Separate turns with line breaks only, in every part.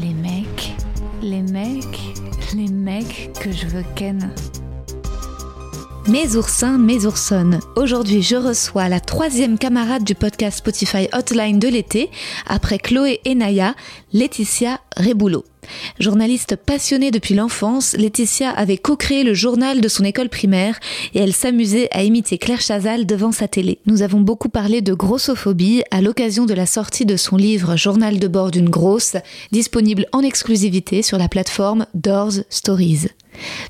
Les mecs, les mecs, les mecs que je veux ken. Mes oursins, mes oursonnes. Aujourd'hui, je reçois la troisième camarade du podcast Spotify Hotline de l'été, après Chloé et Naya, Laetitia Reboulot. Journaliste passionnée depuis l'enfance, Laetitia avait co-créé le journal de son école primaire et elle s'amusait à imiter Claire Chazal devant sa télé. Nous avons beaucoup parlé de grossophobie à l'occasion de la sortie de son livre Journal de bord d'une grosse, disponible en exclusivité sur la plateforme Doors Stories.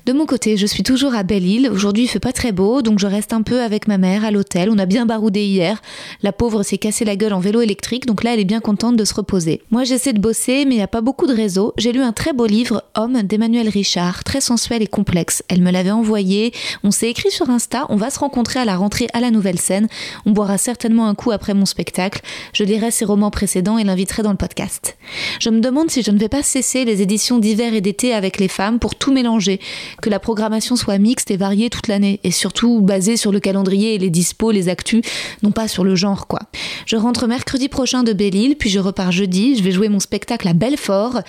De mon côté, je suis toujours à Belle-Île. Aujourd'hui, il fait pas très beau, donc je reste un peu avec ma mère à l'hôtel. On a bien baroudé hier. La pauvre s'est cassé la gueule en vélo électrique, donc là, elle est bien contente de se reposer. Moi, j'essaie de bosser, mais il n'y a pas beaucoup de réseau. J'ai lu un très beau livre, Homme, d'Emmanuel Richard, très sensuel et complexe. Elle me l'avait envoyé. On s'est écrit sur Insta. On va se rencontrer à la rentrée à la Nouvelle Scène. On boira certainement un coup après mon spectacle. Je lirai ses romans précédents et l'inviterai dans le podcast. Je me demande si je ne vais pas cesser les éditions d'hiver et d'été avec les femmes pour tout mélanger que la programmation soit mixte et variée toute l'année, et surtout basée sur le calendrier et les dispos, les actus, non pas sur le genre, quoi. Je rentre mercredi prochain de Belle-Île, puis je repars jeudi, je vais jouer mon spectacle à Belfort,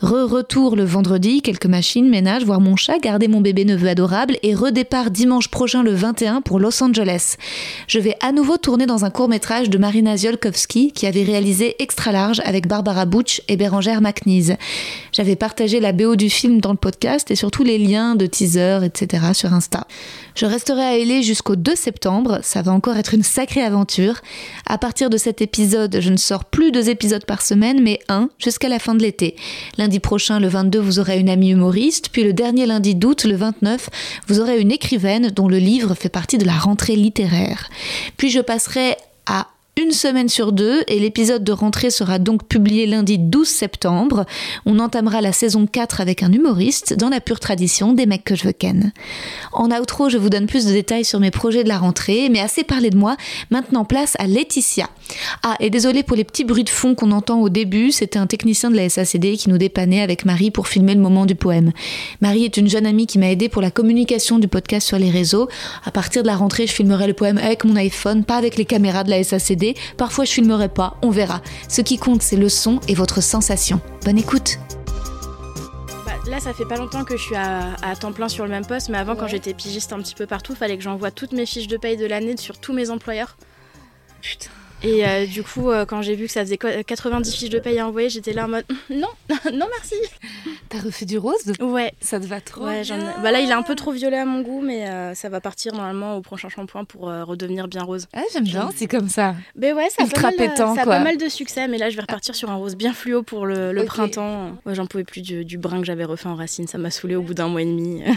re-retour le vendredi, quelques machines, ménage, voir mon chat, garder mon bébé neveu adorable, et redépart dimanche prochain le 21 pour Los Angeles. Je vais à nouveau tourner dans un court-métrage de Marina Ziolkowski, qui avait réalisé Extra Large avec Barbara Butch et Bérangère McNeese. J'avais partagé la BO du film dans le podcast et surtout les liens de teaser, etc. sur Insta. Je resterai à LA jusqu'au 2 septembre, ça va encore être une sacrée aventure. À partir de cet épisode, je ne sors plus deux épisodes par semaine, mais un jusqu'à la fin de l'été. Lundi prochain, le 22, vous aurez une amie humoriste, puis le dernier lundi d'août, le 29, vous aurez une écrivaine dont le livre fait partie de la rentrée littéraire. Puis je passerai à une semaine sur deux et l'épisode de rentrée sera donc publié lundi 12 septembre. On entamera la saison 4 avec un humoriste dans la pure tradition des mecs que je veux ken. En outro, je vous donne plus de détails sur mes projets de la rentrée, mais assez parlé de moi, maintenant place à Laetitia. Ah, et désolé pour les petits bruits de fond qu'on entend au début, c'était un technicien de la SACD qui nous dépannait avec Marie pour filmer le moment du poème. Marie est une jeune amie qui m'a aidé pour la communication du podcast sur les réseaux. À partir de la rentrée, je filmerai le poème avec mon iPhone, pas avec les caméras de la SACD Parfois, je filmerai pas, on verra. Ce qui compte, c'est le son et votre sensation. Bonne écoute.
Bah, là, ça fait pas longtemps que je suis à, à temps plein sur le même poste, mais avant, quand j'étais pigiste un petit peu partout, fallait que j'envoie toutes mes fiches de paye de l'année sur tous mes employeurs.
Putain.
Et euh, du coup, euh, quand j'ai vu que ça faisait quoi- 90 fiches de paye à envoyer, j'étais là en mode non, non merci.
T'as refait du rose?
Ouais.
Ça te va trop
Ouais, j'en ai-
bien.
bah là il est un peu trop violet à mon goût, mais euh, ça va partir normalement au prochain shampoing pour redevenir bien rose.
Ah, j'aime bien, c'est comme ça.
Mais ouais, ça a,
Ultra
pas mal,
pétant,
ça a
quoi.
pas mal de succès, mais là je vais repartir sur un rose bien fluo pour le, printemps. Ouais, j'en pouvais plus du, du brun que j'avais refait en racine, ça m'a saoulé au bout d'un mois et demi.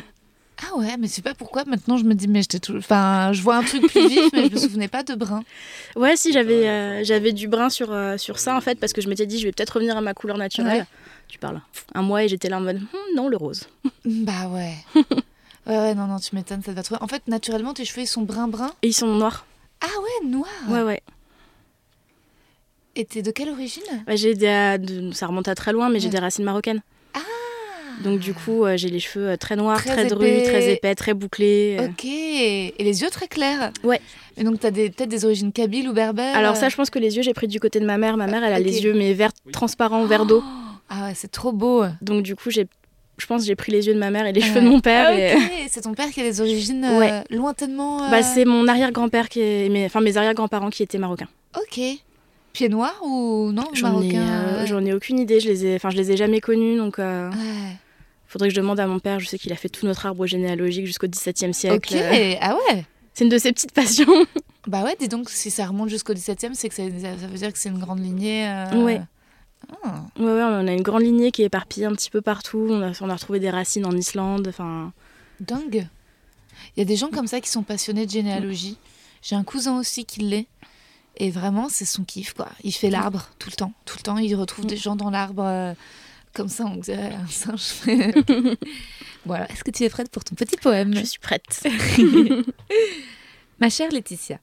Ah ouais, mais sais pas pourquoi maintenant je me dis, mais j'étais toujours. Enfin, je vois un truc plus vif, mais je me souvenais pas de brun.
Ouais, si j'avais euh, j'avais du brun sur, euh, sur ça en fait, parce que je m'étais dit je vais peut-être revenir à ma couleur naturelle.
Ouais.
Tu parles. Un mois et j'étais là en mode Hum, non, le rose.
Bah ouais. Ouais, ouais, non, non, tu m'étonnes, ça te va trop. En fait, naturellement, tes cheveux ils sont brun-brun.
Et ils sont noirs.
Ah ouais, noir.
Ouais, ouais.
Et t'es de quelle origine?
Ouais, j'ai des, euh, de- ça remonte à très loin, mais j'ai des racines marocaines.
Ah
Donc du coup, euh, j'ai les cheveux euh, très noirs,
Très
très, drus, très épais, très bouclés. euh.
Ok. Et les yeux très clairs
Ouais.
Et donc, t'as des- peut-être des origines kabyles ou berbères?
Alors ça, je pense que les yeux, j'ai pris du côté de ma mère. Ma mère, elle a
Ok.
les yeux mais verts transparents, vert d'eau.
Ah ouais, c'est trop beau.
Donc du coup, j'ai, je pense, que j'ai pris les yeux de ma mère et les cheveux de mon père.
Ah,
et-
ok, c'est ton père qui a des origines euh,
Ouais.
lointainement. euh,
Bah, c'est mon arrière-grand-père qui est, mes, enfin mes arrière-grands-parents qui étaient marocains.
Ok. Pieds noirs ou non
J'en ai,
marocains
euh, ai aucune idée. Je les ai, enfin, je les ai jamais connus, donc euh,
Ouais.
Faudrait que je demande à mon père. Je sais qu'il a fait tout notre arbre généalogique jusqu'au XVIIe siècle.
Ok,
Euh,
ah ouais.
C'est une de ses petites passions.
Bah ouais, dis donc, si ça remonte jusqu'au 17e, c'est que ça, ça- ça veut dire que c'est une grande lignée. euh,
Ouais.
ah.
Ouais, ouais, on a une grande lignée qui est éparpillée un petit peu partout. On a, on a retrouvé des racines en Islande. Enfin,
Dingue. Il y a des gens comme ça qui sont passionnés de généalogie. J'ai un cousin aussi qui l'est. Et vraiment, c'est son kiff, quoi. Il fait l'arbre tout le temps. Tout le temps, il retrouve des gens dans l'arbre. Comme ça, on dirait un singe. voilà. Est-ce que tu es prête pour ton petit poème
je suis prête.
Ma chère Laetitia,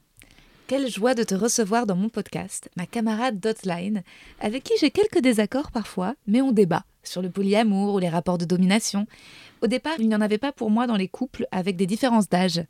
quelle joie de te recevoir dans mon podcast, ma camarade Dotline, avec qui j'ai quelques désaccords parfois, mais on débat sur le polyamour ou les rapports de domination. Au départ, il n'y en avait pas pour moi dans les couples avec des différences d'âge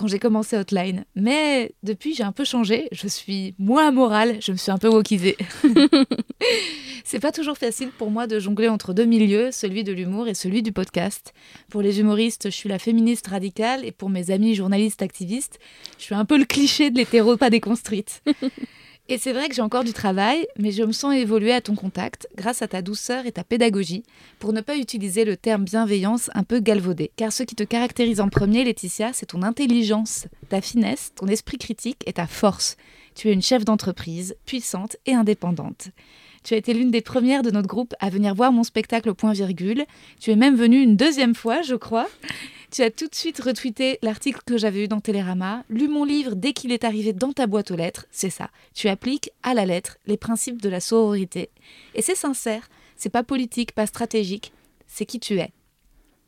quand j'ai commencé Hotline. Mais depuis, j'ai un peu changé. Je suis moins morale, je me suis un peu wokisée. C'est pas toujours facile pour moi de jongler entre deux milieux, celui de l'humour et celui du podcast. Pour les humoristes, je suis la féministe radicale et pour mes amis journalistes activistes, je suis un peu le cliché de l'hétéro pas déconstruite. Et c'est vrai que j'ai encore du travail, mais je me sens évoluer à ton contact grâce à ta douceur et ta pédagogie, pour ne pas utiliser le terme bienveillance un peu galvaudé. Car ce qui te caractérise en premier, Laetitia, c'est ton intelligence, ta finesse, ton esprit critique et ta force. Tu es une chef d'entreprise, puissante et indépendante. Tu as été l'une des premières de notre groupe à venir voir mon spectacle au point virgule. Tu es même venue une deuxième fois, je crois. Tu as tout de suite retweeté l'article que j'avais eu dans Télérama, lu mon livre dès qu'il est arrivé dans ta boîte aux lettres, c'est ça. Tu appliques à la lettre les principes de la sororité. Et c'est sincère, c'est pas politique, pas stratégique, c'est qui tu es.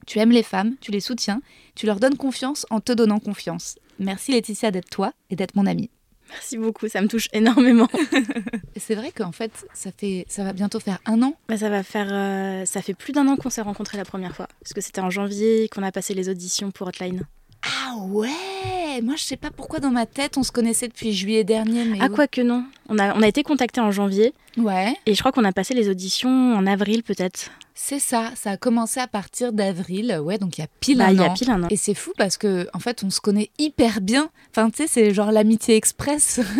Tu aimes les femmes, tu les soutiens, tu leur donnes confiance en te donnant confiance. Merci Laetitia d'être toi et d'être mon amie.
Merci beaucoup, ça me touche énormément.
C'est vrai qu'en fait, ça fait, ça va bientôt faire un an.
Bah, ça va faire, euh, ça fait plus d'un an qu'on s'est rencontrés la première fois, parce que c'était en janvier qu'on a passé les auditions pour Hotline.
Ah ouais Moi, je sais pas pourquoi dans ma tête, on se connaissait depuis juillet dernier. Mais
Ah quoi que non, on a, on a été contactés en janvier
Ouais,
et je crois qu'on a passé les auditions en avril peut-être.
c'est ça. Ça a commencé à partir d'avril. Ouais, donc il y a pile
Bah,
un
il y a
an.
pile un an.
Et c'est fou parce que en fait, on se connaît hyper bien. Enfin, tu sais, c'est genre l'amitié express.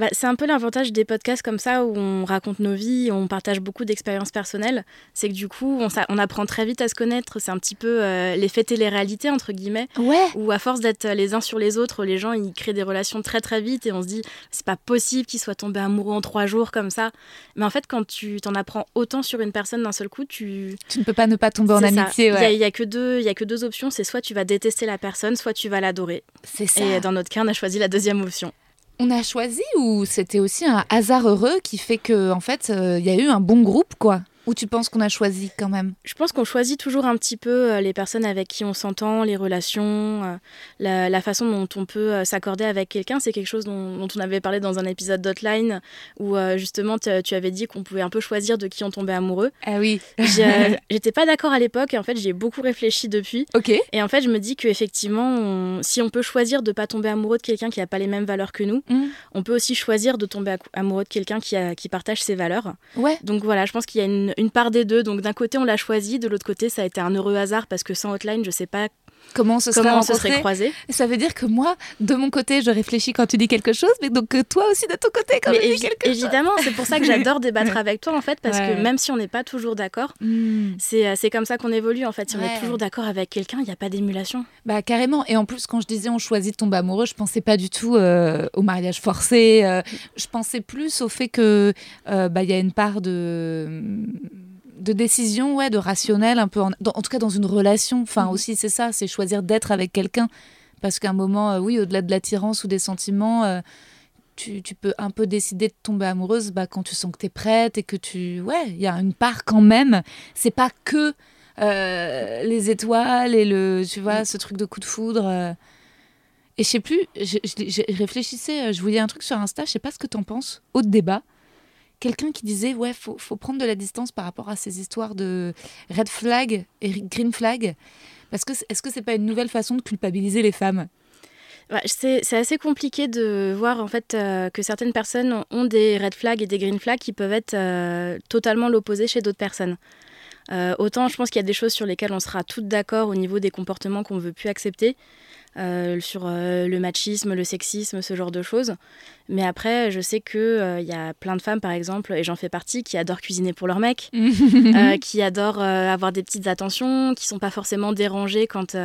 Bah, c'est un peu l'avantage des podcasts comme ça où on raconte nos vies, on partage beaucoup d'expériences personnelles. C'est que du coup, on, apprend très vite à se connaître. C'est un petit peu euh, les faits et les réalités, entre guillemets,
ouais.
où à force d'être les uns sur les autres, les gens ils créent des relations très très vite et on se dit c'est pas possible qu'ils soient tombés amoureux en trois jours comme ça. Mais en fait, quand tu t'en apprends autant sur une personne d'un seul coup, tu.
Tu ne peux pas ne pas tomber en amitié.
Il y a- y a, que deux, y a que deux options. C'est soit tu vas détester la personne, soit tu vas l'adorer.
C'est ça.
Et dans notre cas, on a choisi la deuxième option.
On a choisi ou c'était aussi un hasard heureux qui fait que en fait, euh, il y a eu un bon groupe, quoi. Ou tu penses qu'on a choisi quand même?
Je pense qu'on choisit toujours un petit peu euh, les personnes avec qui on s'entend, les relations, euh, la, la façon dont on peut euh, s'accorder avec quelqu'un. C'est quelque chose dont, dont on avait parlé dans un épisode d'Hotline où justement tu avais dit qu'on pouvait un peu choisir de qui on tombait amoureux.
Ah oui.
J'ai, J'étais pas d'accord à l'époque et en fait j'y ai beaucoup réfléchi depuis.
ok.
Et en fait je me dis qu'effectivement, si on peut choisir de pas tomber amoureux de quelqu'un qui a pas les mêmes valeurs que nous,
Mm.
on peut aussi choisir de tomber amoureux de quelqu'un qui, a- qui partage ses valeurs.
Ouais.
Donc voilà, je pense qu'il y a une, une part des deux. Donc d'un côté, on l'a choisi, de l'autre côté, ça a été un heureux hasard parce que sans Hotline, je sais pas
Comment on se serait
on se
rencontrés
serait croisés.
Ça veut dire que moi, de mon côté, je réfléchis quand tu dis quelque chose, mais donc que toi aussi de ton côté quand
Mais
tu dis quelque chose.
évidemment, c'est pour ça que j'adore débattre avec toi en fait, parce
Ouais.
que même si on n'est pas toujours d'accord,
Hmm.
c'est euh, c'est comme ça qu'on évolue en fait. Si on est toujours d'accord avec quelqu'un, il n'y a pas d'émulation.
Bah carrément. Et en plus, quand je disais on choisit de tomber amoureux, je pensais pas du tout euh, au mariage forcé. euh, je pensais plus au fait que euh, bah il y a une part de de décision, ouais, de rationnel, un peu en, dans- en tout cas dans une relation. Enfin
Mhm.
aussi c'est ça, c'est choisir d'être avec quelqu'un. Parce qu'à un moment, euh, oui, au-delà de l'attirance ou des sentiments. euh, tu, tu peux un peu décider de tomber amoureuse bah, quand tu sens que tu es prête et que tu. Ouais, il y a une part quand même. C'est pas que euh, les étoiles et le. Tu vois, ce truc de coup de foudre. Et je sais plus, je, je- je réfléchissais, je voyais un truc sur Insta, je sais pas ce que t'en penses, autre débat. Quelqu'un qui disait, ouais, faut, faut prendre de la distance par rapport à ces histoires de red flag et green flag. Parce que est-ce que c'est pas une nouvelle façon de culpabiliser les femmes?
C'est assez compliqué de voir en fait euh, que certaines personnes ont des red flags et des green flags qui peuvent être euh, totalement l'opposé chez d'autres personnes. Euh, autant je pense qu'il y a des choses sur lesquelles on sera toutes d'accord au niveau des comportements qu'on veut plus accepter, sur le machisme, le sexisme, ce genre de choses. Mais après, je sais qu'il il y a plein de femmes, par exemple, et j'en fais partie, qui adorent cuisiner pour leur mec, euh, qui adorent avoir des petites attentions, qui sont pas forcément dérangées quand,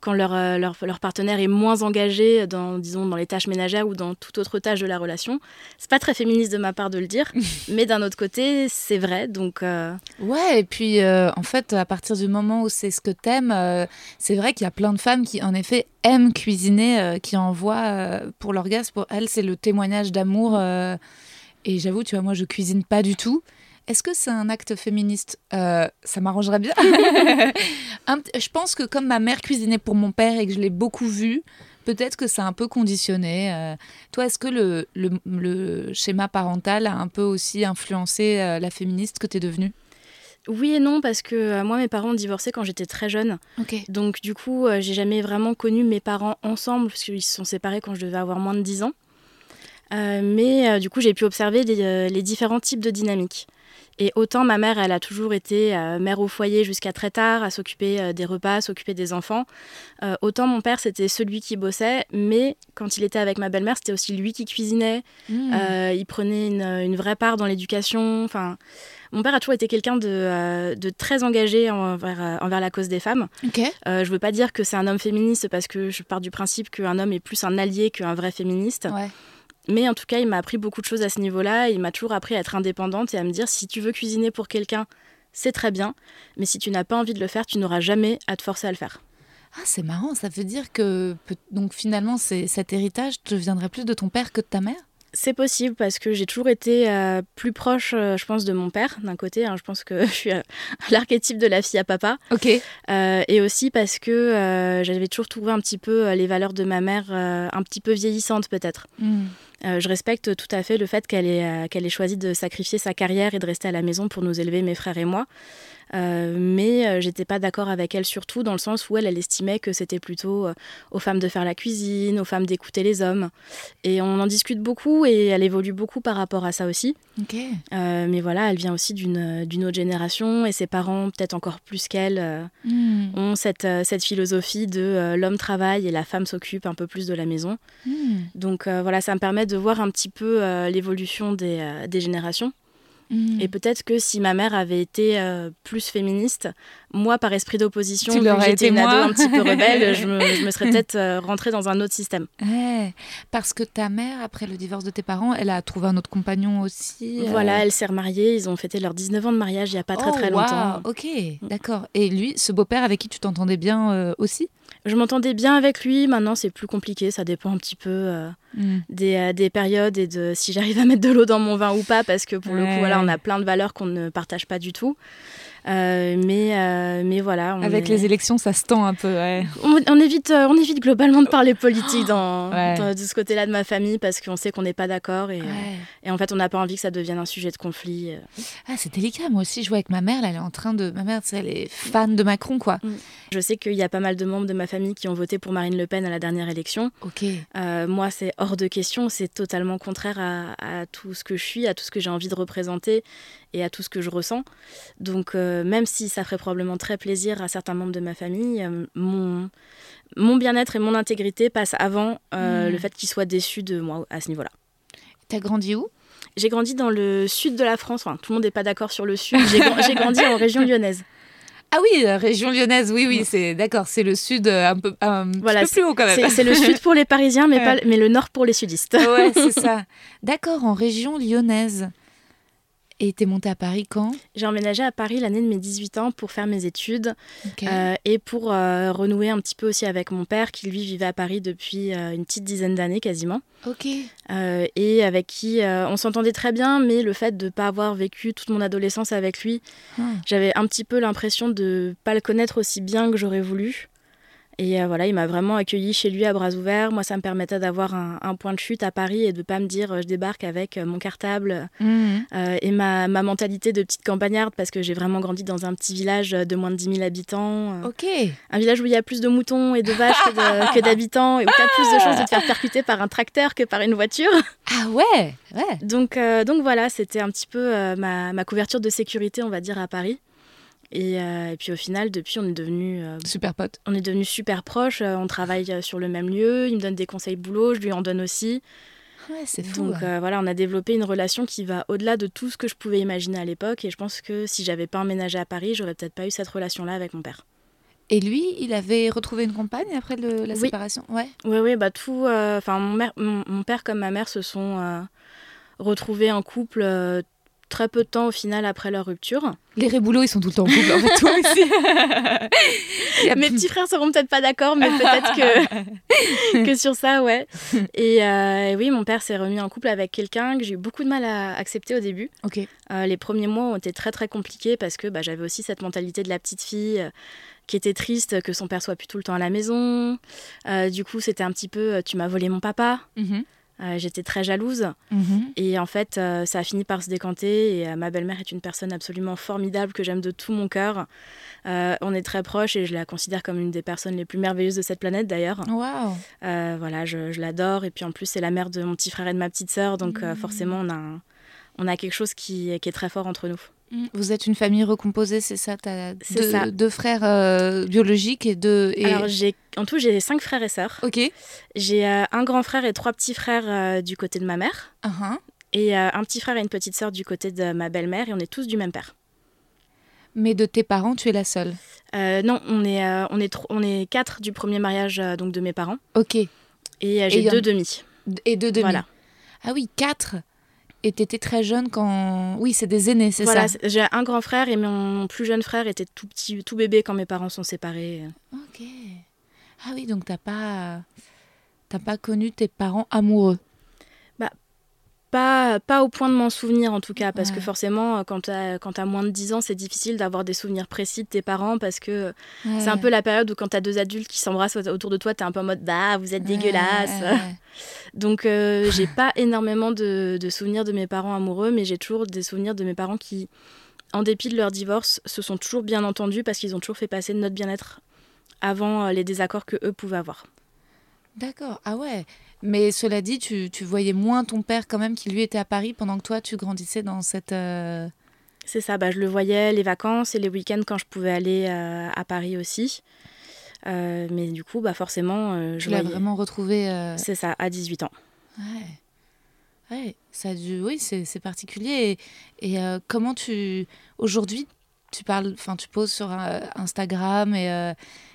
quand leur, euh, leur, leur, partenaire est moins engagé dans, disons, dans les tâches ménagères ou dans toute autre tâche de la relation. C'est pas très féministe de ma part de le dire, mais d'un autre côté, c'est vrai. Donc, euh,
Ouais, et puis euh, en fait, à partir du moment où c'est ce que t'aimes, c'est vrai qu'il y a plein de femmes qui, en effet, aiment cuisiner, qui envoient pour l'orgasme. Pour elles, c'est le témoignage d'amour. et j'avoue, tu vois, moi, je cuisine pas du tout. Est-ce que c'est un acte féministe? Euh, Ça m'arrangerait bien. je pense que comme ma mère cuisinait pour mon père et que je l'ai beaucoup vu, peut-être que c'est un peu conditionné. Euh. toi, est-ce que le, le, schéma parental a un peu aussi influencé euh, la féministe que tu es devenue?
Oui et non, parce que moi, mes parents ont divorcé quand j'étais très jeune. Donc, du coup, j'ai jamais vraiment connu mes parents ensemble, parce qu'ils se sont séparés quand je devais avoir moins de 10 ans. Mais du coup, j'ai pu observer les différents types de dynamiques. Et autant ma mère, elle a toujours été euh, mère au foyer jusqu'à très tard, à s'occuper euh, des repas, s'occuper des enfants. Euh, autant mon père, c'était celui qui bossait, mais quand il était avec ma belle-mère, c'était aussi lui qui cuisinait. Mmh. il prenait une, vraie part dans l'éducation. Enfin, mon père a toujours été quelqu'un de, de, très engagé envers, envers, la cause des femmes. je ne veux pas dire que c'est un homme féministe parce que je pars du principe qu'un homme est plus un allié qu'un vrai féministe. Ouais. Mais en tout cas, il m'a appris beaucoup de choses à ce niveau-là. Il m'a toujours appris à être indépendante et à me dire si tu veux cuisiner pour quelqu'un, c'est très bien. Mais si tu n'as pas envie de le faire, tu n'auras jamais à te forcer à le faire.
Ah, c'est marrant. Ça veut dire que donc finalement, cet héritage te viendrait plus de ton père que de ta mère?
C'est possible parce que j'ai toujours été euh, plus proche, euh, je pense, de mon père d'un côté. Hein. je pense que je suis l'archétype de la fille à papa.
Ok.
Euh, et aussi parce que j'avais toujours trouvé un petit peu les valeurs de ma mère un petit peu vieillissantes peut-être. Hmm. Je respecte tout à fait le fait qu'elle ait, qu'elle ait choisi de sacrifier sa carrière et de rester à la maison pour nous élever, mes frères et moi. Euh, mais euh, j'étais pas d'accord avec elle surtout dans le sens où elle, elle estimait que c'était plutôt euh, aux femmes de faire la cuisine, aux femmes d'écouter les hommes. Et on en discute beaucoup et elle évolue beaucoup par rapport à ça aussi. mais voilà, elle vient aussi d'une autre génération et ses parents, peut-être encore plus qu'elle, hmm. ont cette, cette philosophie de l'homme travaille et la femme s'occupe un peu plus de la maison. Hmm. Donc voilà, ça me permet de voir un petit peu l'évolution des, des générations. Et peut-être que si ma mère avait été euh, plus féministe, moi, par esprit d'opposition, j'étais une ado un petit peu rebelle, je, me, serais peut-être euh, rentrée dans un autre système.
parce que ta mère, après le divorce de tes parents, elle a trouvé un autre compagnon aussi.
Euh voilà, elle s'est remariée, ils ont fêté leurs 19 ans de mariage il n'y a pas très très oh, longtemps.
Ok, d'accord. Et lui, ce beau-père avec qui tu t'entendais bien aussi?
Je m'entendais bien avec lui. Maintenant, c'est plus compliqué. Ça dépend un petit peu mm. euh, des, périodes et de si j'arrive à mettre de l'eau dans mon vin ou pas. Parce que pour le coup, voilà, on a plein de valeurs qu'on ne partage pas du tout. Euh, mais, euh, mais voilà.
Avec les élections, ça se tend un peu.
On, évite, on évite globalement de parler politique dans, de ce côté-là de ma famille parce qu'on sait qu'on n'est pas d'accord et, et, en fait, on n'a pas envie que ça devienne un sujet de conflit.
Ah, c'est délicat. Moi aussi, je vois avec ma mère. elle est en train de. Ma mère, elle est fan de Macron, quoi. Mm.
Je sais qu'il y a pas mal de membres de ma famille qui ont voté pour Marine Le Pen à la dernière élection.
Ok.
moi, c'est hors de question. C'est totalement contraire à, à, tout ce que je suis, à tout ce que j'ai envie de représenter et à tout ce que je ressens. Donc, euh, même si ça ferait probablement très plaisir à certains membres de ma famille, euh, mon, mon bien-être et mon intégrité passent avant euh, hmm. le fait qu'ils soient déçus de moi à ce niveau-là.
T'as grandi où?
J'ai grandi dans le sud de la France. Enfin, tout le monde n'est pas d'accord sur le sud. J'ai grandi en région lyonnaise.
Ah oui, région lyonnaise, oui, oui, c'est d'accord, c'est le sud un peu, un peu plus haut quand même.
C'est le sud pour les Parisiens, mais, pas, mais le nord pour les sudistes.
Ouais, c'est ça. D'accord, en région lyonnaise. Et t'es montée à Paris quand?
J'ai emménagé à Paris l'année de mes 18 ans pour faire mes études euh, et pour euh, renouer un petit peu aussi avec mon père qui lui vivait à Paris depuis euh, une petite dizaine d'années quasiment.
Ok.
et avec qui on s'entendait très bien, mais le fait de ne pas avoir vécu toute mon adolescence avec lui, ah. j'avais un petit peu l'impression de ne pas le connaître aussi bien que j'aurais voulu. Et euh, voilà, il m'a vraiment accueilli chez lui à bras ouverts. Moi, ça me permettait d'avoir un, point de chute à Paris et de pas me dire euh, je débarque avec euh, mon cartable mhm. et ma, ma, mentalité de petite campagnarde parce que j'ai vraiment grandi dans un petit village de moins de 10 000 habitants.
Ok.
Un village où il y a plus de moutons et de vaches que d'habitants et où tu as plus de chances de te faire percuter par un tracteur que par une voiture.
Ah ouais, ouais.
Donc, donc voilà, c'était un petit peu ma, ma couverture de sécurité, on va dire, à Paris. Euh, et, puis au final, depuis, on est devenu
euh, super potes.
On est devenu super proches. Euh, on travaille sur le même lieu. Il me donne des conseils boulot, je lui en donne aussi.
Ouais, c'est fou.
Donc euh, voilà, on a développé une relation qui va au-delà de tout ce que je pouvais imaginer à l'époque. Et je pense que si j'avais pas emménagé à Paris, j'aurais peut-être pas eu cette relation-là avec mon père.
Et lui, il avait retrouvé une compagne après le- la
Oui.
séparation? Ouais.
Oui, oui, bah tout. Enfin, mon, mère- mon, mon père comme ma mère se sont retrouvés en couple très peu de temps au final après leur rupture.
Les réboulots, ils sont tout le temps en couple. En fait, toi aussi.
Mes petits frères seront peut-être pas d'accord, mais peut-être que, que sur ça, ouais. Et euh, oui, mon père s'est remis en couple avec quelqu'un que j'ai eu beaucoup de mal à accepter au début. Euh, les premiers mois ont été très très compliqués parce que bah, j'avais aussi cette mentalité de la petite fille euh, qui était triste que son père soit plus tout le temps à la maison. Du coup, c'était un petit peu tu m'as volé mon papa.
Mhm.
Euh, J'étais très jalouse.
Mhm.
Et en fait, euh, ça a fini par se décanter. Et euh, ma belle-mère est une personne absolument formidable que j'aime de tout mon cœur. On est très proches et je la considère comme une des personnes les plus merveilleuses de cette planète d'ailleurs. Euh, voilà, je, je l'adore. Et puis en plus, c'est la mère de mon petit frère et de ma petite sœur. Donc
Mmh.
forcément, on a, un- on a quelque chose qui, qui est très fort entre nous.
Mm. Vous êtes une famille recomposée, c'est ça T'as
C'est
deux,
ça.
deux frères euh, biologiques et deux. Et...
Alors, en tout, j'ai cinq frères et sœurs.
ok.
J'ai euh, un grand frère et trois petits frères euh, du côté de ma mère.
Uh-huh.
Et euh, un petit frère et une petite sœur du côté de ma belle-mère. Et on est tous du même père.
Mais de tes parents, tu es la seule.
Non, on est, on, est on est quatre du premier mariage donc de mes parents.
Ok.
Et j'ai
en-
deux demi.
Et deux demi.
Voilà.
Ah oui, quatre. Et t'étais très jeune quand. Oui, c'est des aînés, c'est
Voilà,
ça
j'ai un grand frère et mon plus jeune frère était tout petit, tout bébé quand mes parents sont séparés.
Ok. Ah oui, donc t'as pas. T'as pas connu tes parents amoureux.
Pas, pas au point de m'en souvenir en tout cas, parce
Ouais.
que forcément, euh, quand t'as quand t'as moins de 10 ans, c'est difficile d'avoir des souvenirs précis de tes parents, parce que c'est un peu la période où quand t'as deux adultes qui s'embrassent autour de toi, t'es un peu en mode bah vous êtes dégueulasse. Donc euh, j'ai pas énormément de, de souvenirs de mes parents amoureux, mais j'ai toujours des souvenirs de mes parents qui, en dépit de leur divorce, se sont toujours bien entendus parce qu'ils ont toujours fait passer notre bien-être avant euh, les désaccords que eux pouvaient avoir.
D'accord. Ah ouais. Mais cela dit, tu, tu voyais moins ton père quand même qui lui était à Paris pendant que toi tu grandissais dans cette. euh,
C'est ça, bah, je le voyais les vacances et les week-ends quand je pouvais aller euh, à Paris aussi. Euh, mais du coup, bah forcément, euh,
Tu
je
l'as vraiment retrouvé.
C'est ça, à 18 ans.
Ouais. Ouais, ça a dû... Oui, c'est c'est particulier. Et, et, comment tu... Aujourd'hui, tu parles... Enfin, tu poses sur Instagram et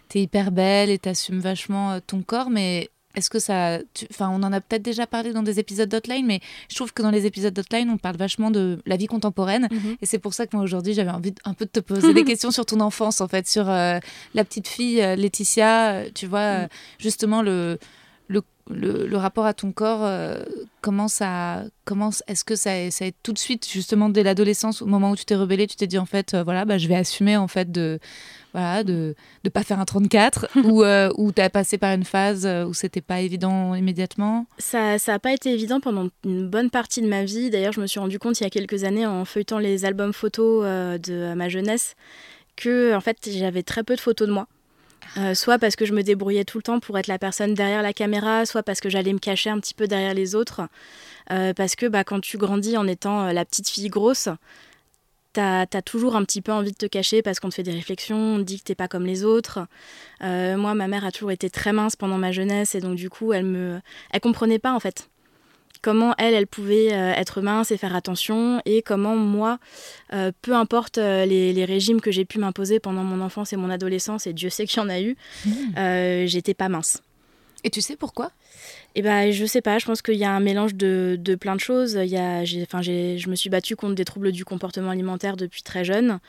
t'es hyper belle et t'assumes vachement ton corps, mais est-ce que ça... tu- Enfin, on en a peut-être déjà parlé dans des épisodes d'Hotline, mais je trouve que dans les épisodes d'Hotline, on parle vachement de la vie contemporaine. Et c'est pour ça que moi, aujourd'hui, j'avais envie de- un peu de te poser des questions sur ton enfance, en fait, sur euh, la petite fille euh, Laetitia, euh, tu vois, euh, justement, le, le, le, le rapport à ton corps, comment ça... Comment, est-ce que ça, ça est tout de suite, justement, dès l'adolescence, au moment où tu t'es rebellée, tu t'es dit, en fait, voilà, bah, je vais assumer, en fait, de... Voilà, de ne pas faire un 34 ou euh, ou tu as passé par une phase euh, où c'était pas évident immédiatement
Ça n'a pas été évident pendant une bonne partie de ma vie. D'ailleurs, je me suis rendu compte il y a quelques années en feuilletant les albums photos euh, de ma jeunesse que en fait j'avais très peu de photos de moi. Euh, soit parce que je me débrouillais tout le temps pour être la personne derrière la caméra, soit parce que j'allais me cacher un petit peu derrière les autres. Euh, parce que bah, quand tu grandis en étant euh, la petite fille grosse, t'as as toujours un petit peu envie de te cacher parce qu'on te fait des réflexions, on te dit que t'es pas comme les autres. Euh, moi, ma mère a toujours été très mince pendant ma jeunesse et donc du coup, elle me, elle comprenait pas en fait comment elle, elle pouvait euh, être mince et faire attention et comment moi, euh, peu importe les, les régimes que j'ai pu m'imposer pendant mon enfance et mon adolescence, et Dieu sait qu'il y en a eu, euh, j'étais pas mince.
Et tu sais pourquoi?
Et ben, je sais pas, je pense qu'il y a un mélange de, de plein de choses. Il y a, j'ai, enfin, j'ai, je me suis battue contre des troubles du comportement alimentaire depuis très jeune.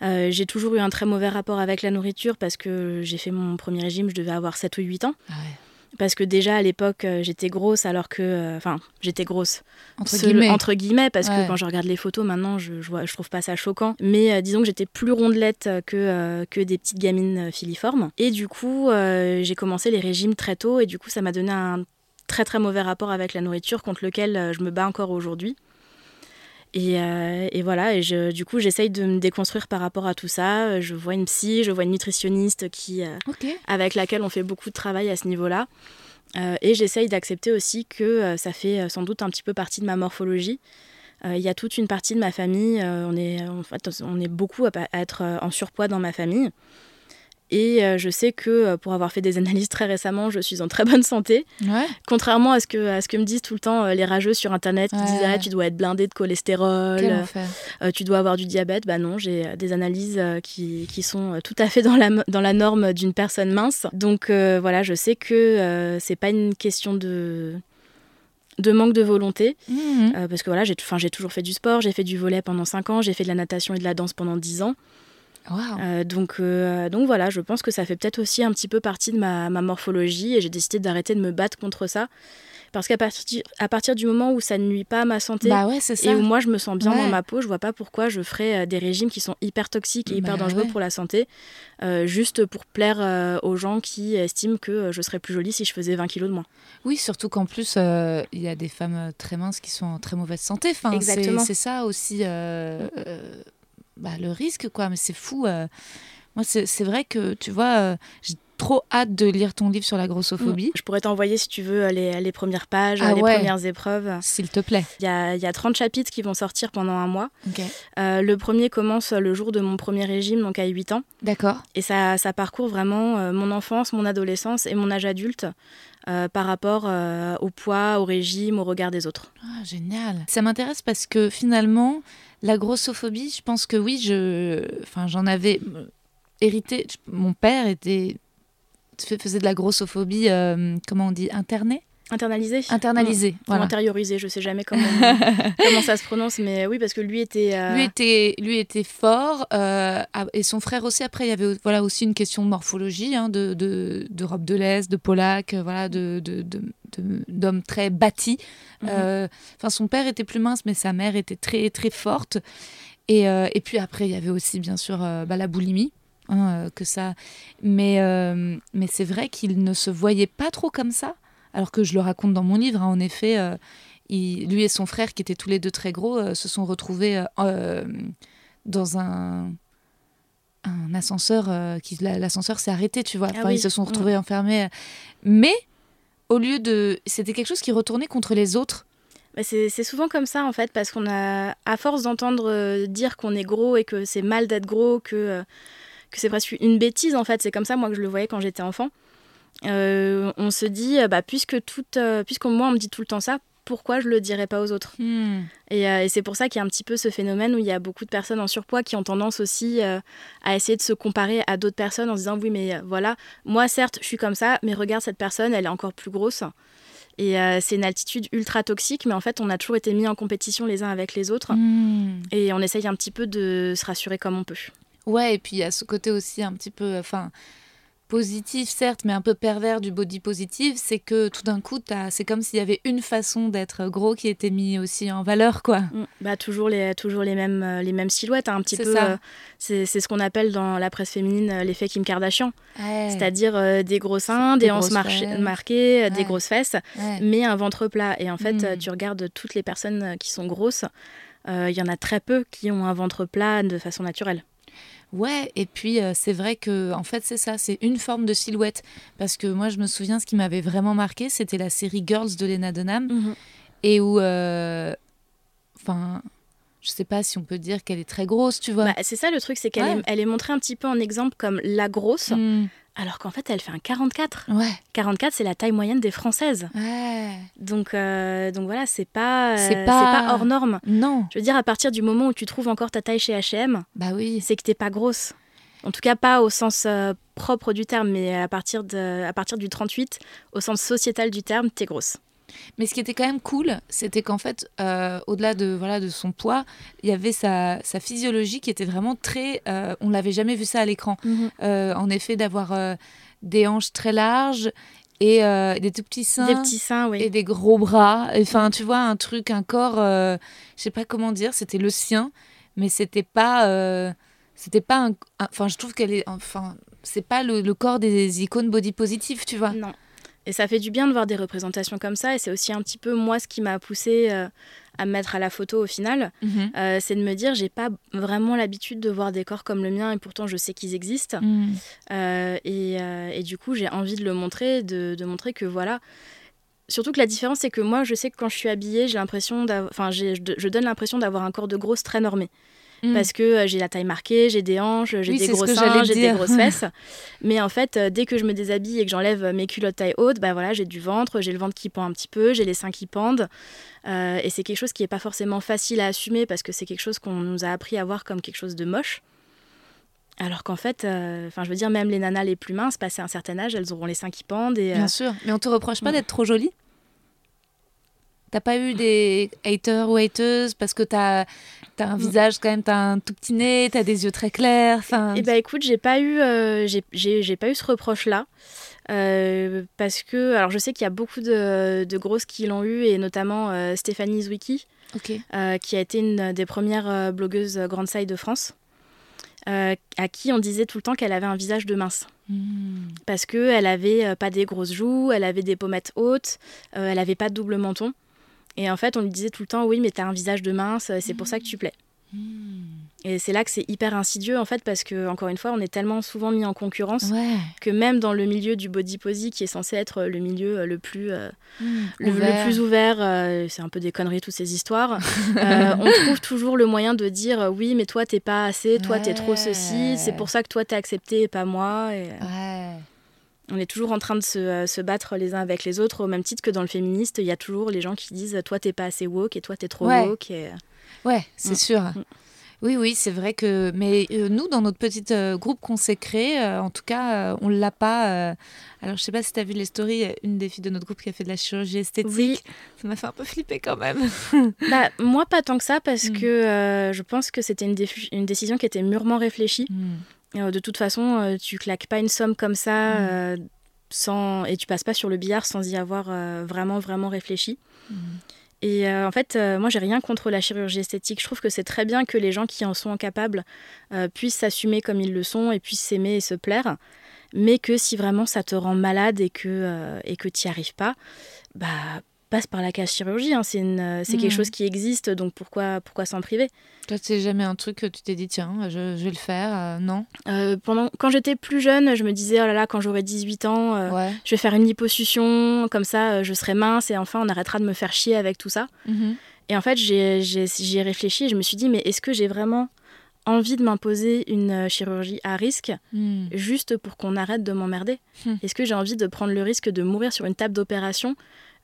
Euh, j'ai toujours eu un très mauvais rapport avec la nourriture parce que j'ai fait mon premier régime, je devais avoir 7 ou 8 ans.
Ah ouais.
Parce que déjà à l'époque, euh, j'étais grosse alors que. euh, Enfin, j'étais grosse.
Entre
Seul-
guillemets.
entre guillemets, parce
Ouais.
que quand je regarde les photos maintenant, je, je, vois, je trouve pas ça choquant. Mais euh, disons que j'étais plus rondelette que, euh, que des petites gamines filiformes. Et du coup, j'ai commencé les régimes très tôt et du coup, ça m'a donné un très très mauvais rapport avec la nourriture contre lequel je me bats encore aujourd'hui. Et, euh, et voilà, et je, du coup, j'essaye de me déconstruire par rapport à tout ça. Je vois une psy, je vois une nutritionniste qui, euh, avec laquelle on fait beaucoup de travail à ce niveau-là. Euh, et j'essaye d'accepter aussi que ça fait sans doute un petit peu partie de ma morphologie. Euh, Il y a toute une partie de ma famille, euh, on, est, en fait, on est beaucoup à, être euh, en surpoids dans ma famille. Et euh, je sais que euh, pour avoir fait des analyses très récemment, je suis en très bonne santé.
Ouais.
Contrairement à ce que, à ce que me disent tout le temps euh, les rageux sur Internet qui
Ouais.
disent ah, tu dois être blindé de cholestérol, euh, tu dois avoir du diabète. Bah non, j'ai des analyses qui, qui sont tout à fait dans la, dans la norme d'une personne mince. Donc euh, voilà, je sais que euh, c'est pas une question de, de manque de volonté. Euh, parce que voilà, j'ai toujours fait du sport, j'ai fait du volet pendant 5 ans, j'ai fait de la natation et de la danse pendant 10 ans. Euh, donc, euh, donc voilà, je pense que ça fait peut-être aussi un petit peu partie de ma, ma morphologie et j'ai décidé d'arrêter de me battre contre ça. Parce qu'à partir, à partir du moment où ça ne nuit pas à ma santé
Bah ouais, c'est ça.
et où moi je me sens bien
Ouais.
dans ma peau, je vois pas pourquoi je ferais euh, des régimes qui sont hyper toxiques et hyper
Bah
dangereux
ouais.
pour la santé, euh, juste pour plaire aux gens qui estiment que je serais plus jolie si je faisais 20 kilos de moins.
Oui, surtout qu'en plus, il y a des femmes très minces qui sont en très mauvaise santé. Enfin,
Exactement.
C'est ça aussi bah, le risque, quoi. Mais c'est fou. euh. Moi, c'est vrai que, tu vois, euh, j'ai trop hâte de lire ton livre sur la grossophobie.
Je pourrais t'envoyer si tu veux les, les premières pages,
Ah
les
ouais.
premières épreuves.
S'il te plaît.
Il y a, y a 30 chapitres qui vont sortir pendant un mois. Euh, le premier commence le jour de mon premier régime, donc à 8 ans.
D'accord.
Et ça, ça parcourt vraiment mon enfance, mon adolescence et mon âge adulte euh, par rapport euh, au poids, au régime, au regard des autres.
Ah, génial. Ça m'intéresse parce que finalement, la grossophobie, je pense que oui, je, enfin, j'en avais euh, hérité. Mon père était faisait de la grossophobie, euh, comment on dit, internée,
Internalisé
internalisée.
Ou
Voilà.
intériorisé, je sais jamais comment, comment ça se prononce, mais oui, parce que lui était. euh,
Lui était, lui était fort euh, et son frère aussi. Après, il y avait voilà aussi une question de morphologie, hein, de de- d'Europe de l'Est, de Polac, euh, voilà, de de- de- de- d'hommes très bâtis.
Mhm.
Euh, Enfin, son père était plus mince, mais sa mère était très très forte. Et, euh, et puis après, il y avait aussi bien sûr euh, bah, la boulimie. hein, euh, que ça, mais euh, mais c'est vrai qu'il ne se voyait pas trop comme ça, alors que je le raconte dans mon livre. hein, en effet, euh, il- lui et son frère, qui étaient tous les deux très gros, euh, se sont retrouvés euh, dans un, un ascenseur. qui la- L'ascenseur s'est arrêté, tu vois.
Ah oui.
Ils se sont retrouvés enfermés. Mais au lieu de. C'était quelque chose qui retournait contre les autres.
Bah, c'est souvent comme ça en fait, parce qu'on a, à force d'entendre dire qu'on est gros et que c'est mal d'être gros, que, que c'est presque une bêtise en fait, c'est comme ça moi que je le voyais quand j'étais enfant. Euh, on se dit, euh, bah, puisque, tout, euh, moi on me dit tout le temps ça, pourquoi je le dirais pas aux autres Et, euh, et c'est pour ça qu'il y a un petit peu ce phénomène où il y a beaucoup de personnes en surpoids qui ont tendance aussi euh, à essayer de se comparer à d'autres personnes en se disant oui mais voilà, moi certes je suis comme ça, mais regarde cette personne, elle est encore plus grosse. Et euh, c'est une altitude ultra toxique, mais en fait on a toujours été mis en compétition les uns avec les autres.
Hmm.
Et on essaye un petit peu de se rassurer comme on peut.
Ouais, et puis il y a ce côté aussi un petit peu, enfin, positif certes, mais un peu pervers du body positive, c'est que tout d'un coup, c'est comme s'il y avait une façon d'être gros qui était mis aussi en valeur, quoi.
Mm. Bah, toujours les, toujours les, mêmes, euh, les mêmes silhouettes, hein, un petit peu. euh, c'est c'est ce qu'on appelle dans la presse féminine euh, l'effet Kim Kardashian. C'est-à-dire euh, des gros seins,
Des
des, hanches marquées,
Ouais.
des grosses fesses.
Ouais.
mais un ventre plat. Et en fait,
Mm.
tu regardes toutes les personnes qui sont grosses, il y en a très peu qui ont un ventre plat de façon naturelle.
Ouais, et puis euh, c'est vrai que en fait c'est ça, c'est une forme de silhouette. Parce que moi je me souviens ce qui m'avait vraiment marqué, c'était la série Girls de Lena Dunham, et où, euh, enfin, je sais pas si on peut dire qu'elle est très grosse, tu vois.
Bah, c'est ça le truc, c'est qu'elle
Ouais.
est, elle est montrée un petit peu en exemple comme la grosse,
Hmm.
Alors qu'en fait elle fait un 44.
Ouais.
44, c'est la taille moyenne des Françaises.
Ouais.
Donc, euh, donc voilà, c'est pas, euh,
C'est pas-
pas... hors norme.
Non.
Je veux dire, à partir du moment où tu trouves encore ta taille chez H&M,
Bah oui.
c'est que t'es pas grosse. En tout cas, pas au sens euh, propre du terme, mais à partir, de, à partir du 38, au sens sociétal du terme, t'es grosse.
Mais ce qui était quand même cool, c'était qu'en fait, euh, au-delà de voilà de son poids, il y avait sa, sa physiologie qui était vraiment très. euh, on l'avait jamais vu ça à l'écran. Euh, en effet, d'avoir euh, des hanches très larges et des tout petits seins
Des petits seins, oui.
et des gros bras. Enfin, tu vois, un truc, un corps. je sais pas comment dire. C'était le sien, mais c'était pas. c'était pas un- Enfin, je trouve qu'elle est. Enfin, c'est pas le, le corps des icônes body positive, tu vois.
Non. Et ça fait du bien de voir des représentations comme ça. Et c'est aussi un petit peu moi ce qui m'a poussé euh, à me mettre à la photo au final.
Mhm.
Euh, c'est de me dire, j'ai pas vraiment l'habitude de voir des corps comme le mien et pourtant je sais qu'ils existent.
Mm.
Euh, et, et du coup, j'ai envie de le montrer, de, de montrer que voilà. Surtout que la différence, c'est que moi, je sais que quand je suis habillée, j'ai l'impression enfin, je donne l'impression d'avoir un corps de grosse très normé. Mm. parce que j'ai la taille marquée, j'ai des hanches, j'ai des gros seins, j'ai des grosses fesses. Mais en fait, dès que je me déshabille et que j'enlève mes culottes taille haute, bah voilà, j'ai du ventre, j'ai le ventre qui pend un petit peu, j'ai les seins qui pendent. et c'est quelque chose qui n'est pas forcément facile à assumer parce que c'est quelque chose qu'on nous a appris à voir comme quelque chose de moche. Alors qu'en fait, euh, enfin, je veux dire, même les nanas les plus minces, passé un certain âge, elles auront les seins qui pendent. Et,
Bien euh, sûr, mais on te reproche pas d'être trop jolie? T'as pas eu des haters ou hateuses parce que t'as as un visage quand même, t'as un tout petit nez, t'as des yeux très clairs. Enfin.
Eh ben écoute, j'ai pas eu, euh, j'ai pas eu ce reproche là. parce que, alors je sais qu'il y a beaucoup de, grosses qui l'ont eu, et notamment Stéphanie Zwicky, qui a été une des premières blogueuses grande saille de France. Euh, à qui on disait tout le temps qu'elle avait un visage de mince. Hmm. Parce qu'elle avait euh, pas des grosses joues, elle avait des pommettes hautes, euh, elle avait pas de double menton. Et en fait, on lui disait tout le temps, oui, mais t'as un visage de mince, c'est pour ça que tu plais. Hmm. Et c'est là que c'est hyper insidieux en fait parce que encore une fois on est tellement souvent mis en concurrence que même dans le milieu du body posy qui est censé être le milieu euh, le plus euh, hmm, le, plus ouvert, euh, c'est un peu des conneries toutes ces histoires. on trouve toujours le moyen de dire oui mais toi t'es pas assez, toi t'es trop ceci, c'est pour ça que toi t'es accepté et pas moi. Et, on est toujours en train de se, se, battre les uns avec les autres, au même titre que dans le féministe, il y a toujours les gens qui disent toi t'es pas assez woke et toi t'es trop woke. Et...
Ouais, c'est mm. sûr. Mm. Oui, oui, c'est vrai que. Mais euh, nous, dans notre petit euh, groupe qu'on s'est créé, euh, en tout cas, on ne l'a pas. Alors, je sais pas si tu as vu les stories, une des filles de notre groupe qui a fait de la chirurgie esthétique. Oui. Ça m'a fait un peu flipper quand même.
bah, moi, pas tant que ça, parce mm. que je pense que c'était une, une, décision qui était mûrement réfléchie. De toute façon, tu claques pas une somme comme ça. sans, et tu passes pas sur le billard sans y avoir vraiment, vraiment réfléchi. Et euh, en fait, euh, moi, j'ai rien contre la chirurgie esthétique. Je trouve que c'est très bien que les gens qui en sont incapables euh, puissent s'assumer comme ils le sont et puissent s'aimer et se plaire. Mais que si vraiment ça te rend malade et que et que tu n'y arrives pas, bah passe par la case chirurgie. Hein. C'est quelque mmh. chose qui existe, donc pourquoi, pourquoi s'en priver?
Toi, c'est jamais un truc que tu t'es dit, tiens, je, vais le faire, euh, non?
Euh, pendant, Quand j'étais plus jeune, je me disais, oh là là, quand j'aurai 18 ans, euh, je vais faire une liposuction, comme ça, je serai mince et enfin, on arrêtera de me faire chier avec tout ça. Mmh. Et en fait, j'y ai, réfléchi et je me suis dit, mais est-ce que j'ai vraiment envie de m'imposer une chirurgie à risque mmh. juste pour qu'on arrête de m'emmerder? Est-ce que j'ai envie de prendre le risque de mourir sur une table d'opération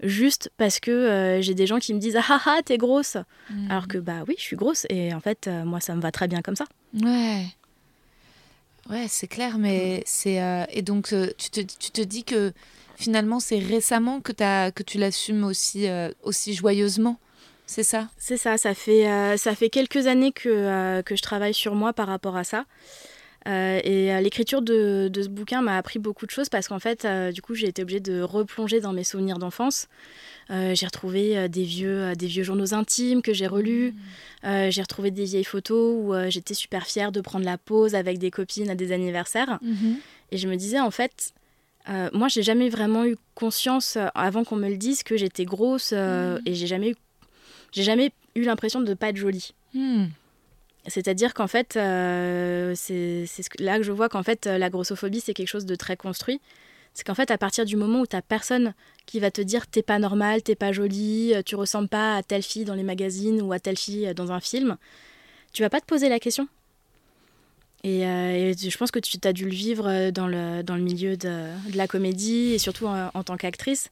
juste parce que euh, j'ai des gens qui me disent ah ah t'es grosse. Mm. alors que bah oui je suis grosse et en fait euh, moi ça me va très bien comme ça.
Ouais. Ouais c'est clair mais c'est euh, et donc tu te, tu, te, dis que finalement c'est récemment que as, que tu l'assumes aussi aussi joyeusement c'est ça?
C'est ça ça fait ça fait quelques années que que je travaille sur moi par rapport à ça euh, et euh, l'écriture de, ce bouquin m'a appris beaucoup de choses parce qu'en fait, euh, du coup, j'ai été obligée de replonger dans mes souvenirs d'enfance. j'ai retrouvé des, vieux, des vieux journaux intimes que j'ai relus. Mmh. j'ai retrouvé des vieilles photos où j'étais super fière de prendre la pause avec des copines à des anniversaires. Mmh. Et je me disais, en fait, moi, j'ai jamais vraiment eu conscience, avant qu'on me le dise, que j'étais grosse mmh. et j'ai jamais, j'ai jamais eu l'impression de ne pas être jolie. C'est-à-dire qu'en fait, euh, c'est là que je vois qu'en fait, la grossophobie, c'est quelque chose de très construit. C'est qu'en fait, à partir du moment où tu personne qui va te dire t'es pas normal, t'es pas jolie, tu ressembles pas à telle fille dans les magazines ou à telle fille dans un film, tu vas pas te poser la question. Et, euh, je pense que tu as dû le vivre dans le, dans le milieu de, la comédie et surtout en, tant qu'actrice.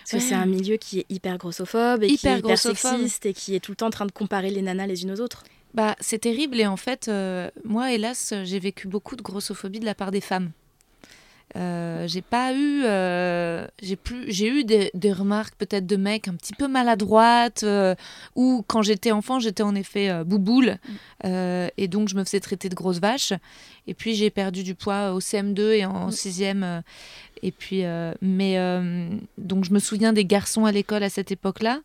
Parce que c'est un milieu qui est hyper grossophobe et qui est hyper sexiste et qui est tout le temps en train de comparer les nanas les unes aux autres.
Bah, c'est terrible et en fait, euh, moi, hélas, j'ai vécu beaucoup de grossophobie de la part des femmes. Euh, j'ai pas eu, euh, j'ai plus, j'ai eu des, remarques peut-être de mecs un petit peu maladroites ou quand j'étais enfant, j'étais en effet bouboule mm. et donc je me faisais traiter de grosse vache. Et puis j'ai perdu du poids au CM2 et en 6e. Et puis, mais donc je me souviens des garçons à l'école à cette époque-là.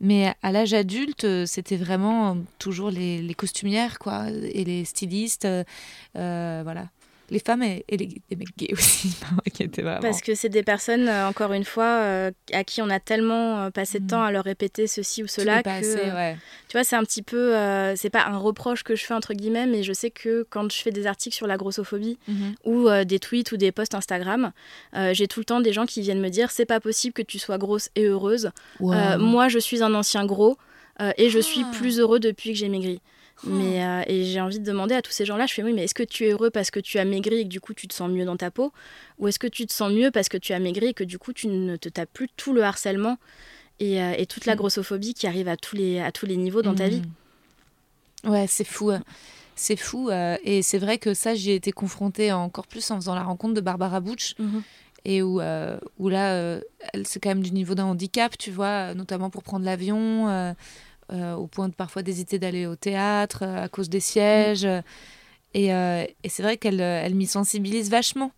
Mais à l'âge adulte, euh, c'était vraiment toujours les, costumières, quoi, et les stylistes. Euh, voilà les femmes et, les, mecs gays aussi,
Parce que c'est des personnes, euh, encore une fois, euh, à qui on a tellement euh, passé de mm. temps à leur répéter ceci ou cela que, tu vois, c'est un petit peu, c'est pas un reproche que je fais entre guillemets, mais je sais que quand je fais des articles sur la grossophobie mm-hmm. ou des tweets ou des posts Instagram, j'ai tout le temps des gens qui viennent me dire c'est pas possible que tu sois grosse et heureuse. moi, je suis un ancien gros. et je suis
Ah.
plus heureux depuis que j'ai maigri. Mais, euh, et j'ai envie de demander à tous ces gens-là, je fais oui, mais est-ce que tu es heureux parce que tu as maigri et que du coup tu te sens mieux dans ta peau? Ou est-ce que tu te sens mieux parce que tu as maigri et que du coup tu ne te tapes plus tout le harcèlement et, euh, et toute la
Mm.
grossophobie qui arrive à tous les, à tous les niveaux dans ta vie?
Mm. Ouais, c'est fou. hein. C'est fou. euh, et c'est vrai que ça, j'y ai été confrontée encore plus en faisant la rencontre de Barbara Butch.
Mhm.
Et où, euh, où là, euh, elle, c'est quand même du niveau d'un handicap, tu vois, notamment pour prendre l'avion, au point de parfois d'hésiter d'aller au théâtre euh, à cause des sièges. euh, Et, euh, et c'est vrai qu'elle euh, elle m'y sensibilise vachement.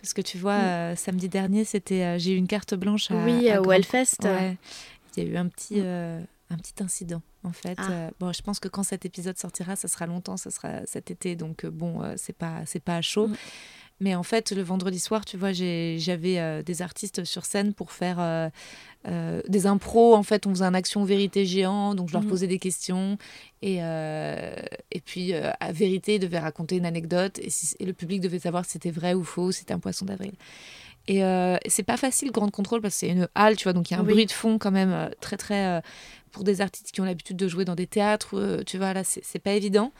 Parce que tu vois,
Mm.
euh, samedi dernier, c'était, euh, j'ai eu une carte blanche à,
Oui,
à
euh, au
Grand-
Hellfest.
Ouais. Il y a eu un petit,
Mm.
euh, un petit incident, en fait.
Ah.
Euh, bon, je pense que quand cet épisode sortira, ça sera longtemps, ça sera cet été, donc euh, bon, euh, c'est pas, c'est pas à chaud.
Mm.
Mais en fait, le vendredi soir, tu vois, j'avais euh, des artistes sur scène pour faire euh, euh, des impros. En fait, on faisait un action vérité géant, donc je leur
Mhm.
posais des questions. Et, et puis, à vérité, ils devaient raconter une anecdote. Et, si- et le public devait savoir si c'était vrai ou faux, si c'était un poisson d'avril. Et c'est pas facile, Grande Contrôle, parce que c'est une halle, tu vois, donc il y a un
Oui.
bruit de fond quand même très, très. pour des artistes qui ont l'habitude de jouer dans des théâtres, tu vois, là, c'est pas évident.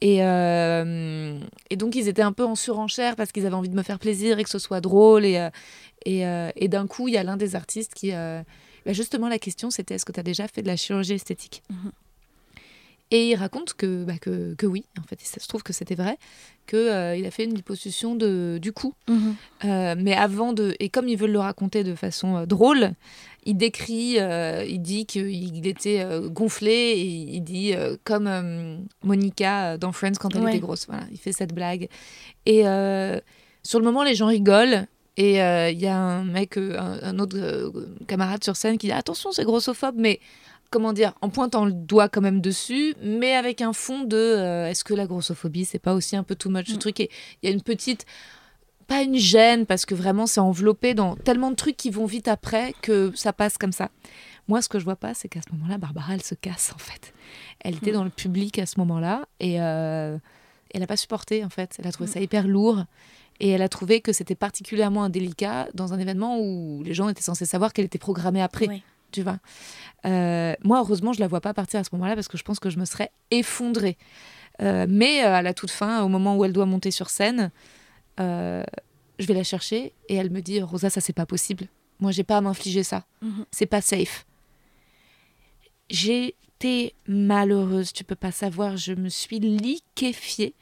Et, euh, et donc, ils étaient un peu en surenchère parce qu'ils avaient envie de me faire plaisir et que ce soit drôle. Et, euh, et, euh, et d'un coup, il y a l'un des artistes qui. bah, justement, la question, c'était est-ce que tu as déjà fait de la chirurgie esthétique?
Mhm.
Et il raconte que, bah, que, que oui, en fait, ça se trouve que c'était vrai, qu'il il a fait une liposuction de, du cou.
Mhm.
Euh, mais avant de. Et comme ils veulent le raconter de façon euh, drôle, il décrit, euh, il dit qu'il était euh, gonflé et il dit euh, comme euh, Monica euh, dans Friends quand elle
Ouais.
était grosse. Voilà, il fait cette blague. Et euh, sur le moment, les gens rigolent. Et euh, il y a un mec, euh, un, un autre euh, camarade sur scène qui dit Attention, c'est grossophobe, mais comment dire, en pointant le doigt quand même dessus, mais avec un fond de euh, Est-ce que la grossophobie, c'est pas aussi un peu too much ce
Mm.
truc? Et il y a une petite pas une gêne parce que vraiment c'est enveloppé dans tellement de trucs qui vont vite après que ça passe comme ça. Moi, ce que je vois pas, c'est qu'à ce moment-là, Barbara, elle se casse en fait. Elle était
Mm.
dans le public à ce moment-là et euh, elle n'a pas supporté en fait. Elle a trouvé
Mm.
ça hyper lourd et elle a trouvé que c'était particulièrement indélicat dans un événement où les gens étaient censés savoir qu'elle était programmée après.
Ouais.
Tu vois. Euh, moi, heureusement, je la vois pas partir à ce moment-là parce que je pense que je me serais effondrée. Euh, mais euh, à la toute fin, au moment où elle doit monter sur scène, je vais la chercher et elle me dit Rosa, ça c'est pas possible. Moi, j'ai pas à m'infliger ça.
Mhm.
C'est pas safe. J'étais malheureuse, tu peux pas savoir. Je me suis liquéfiée.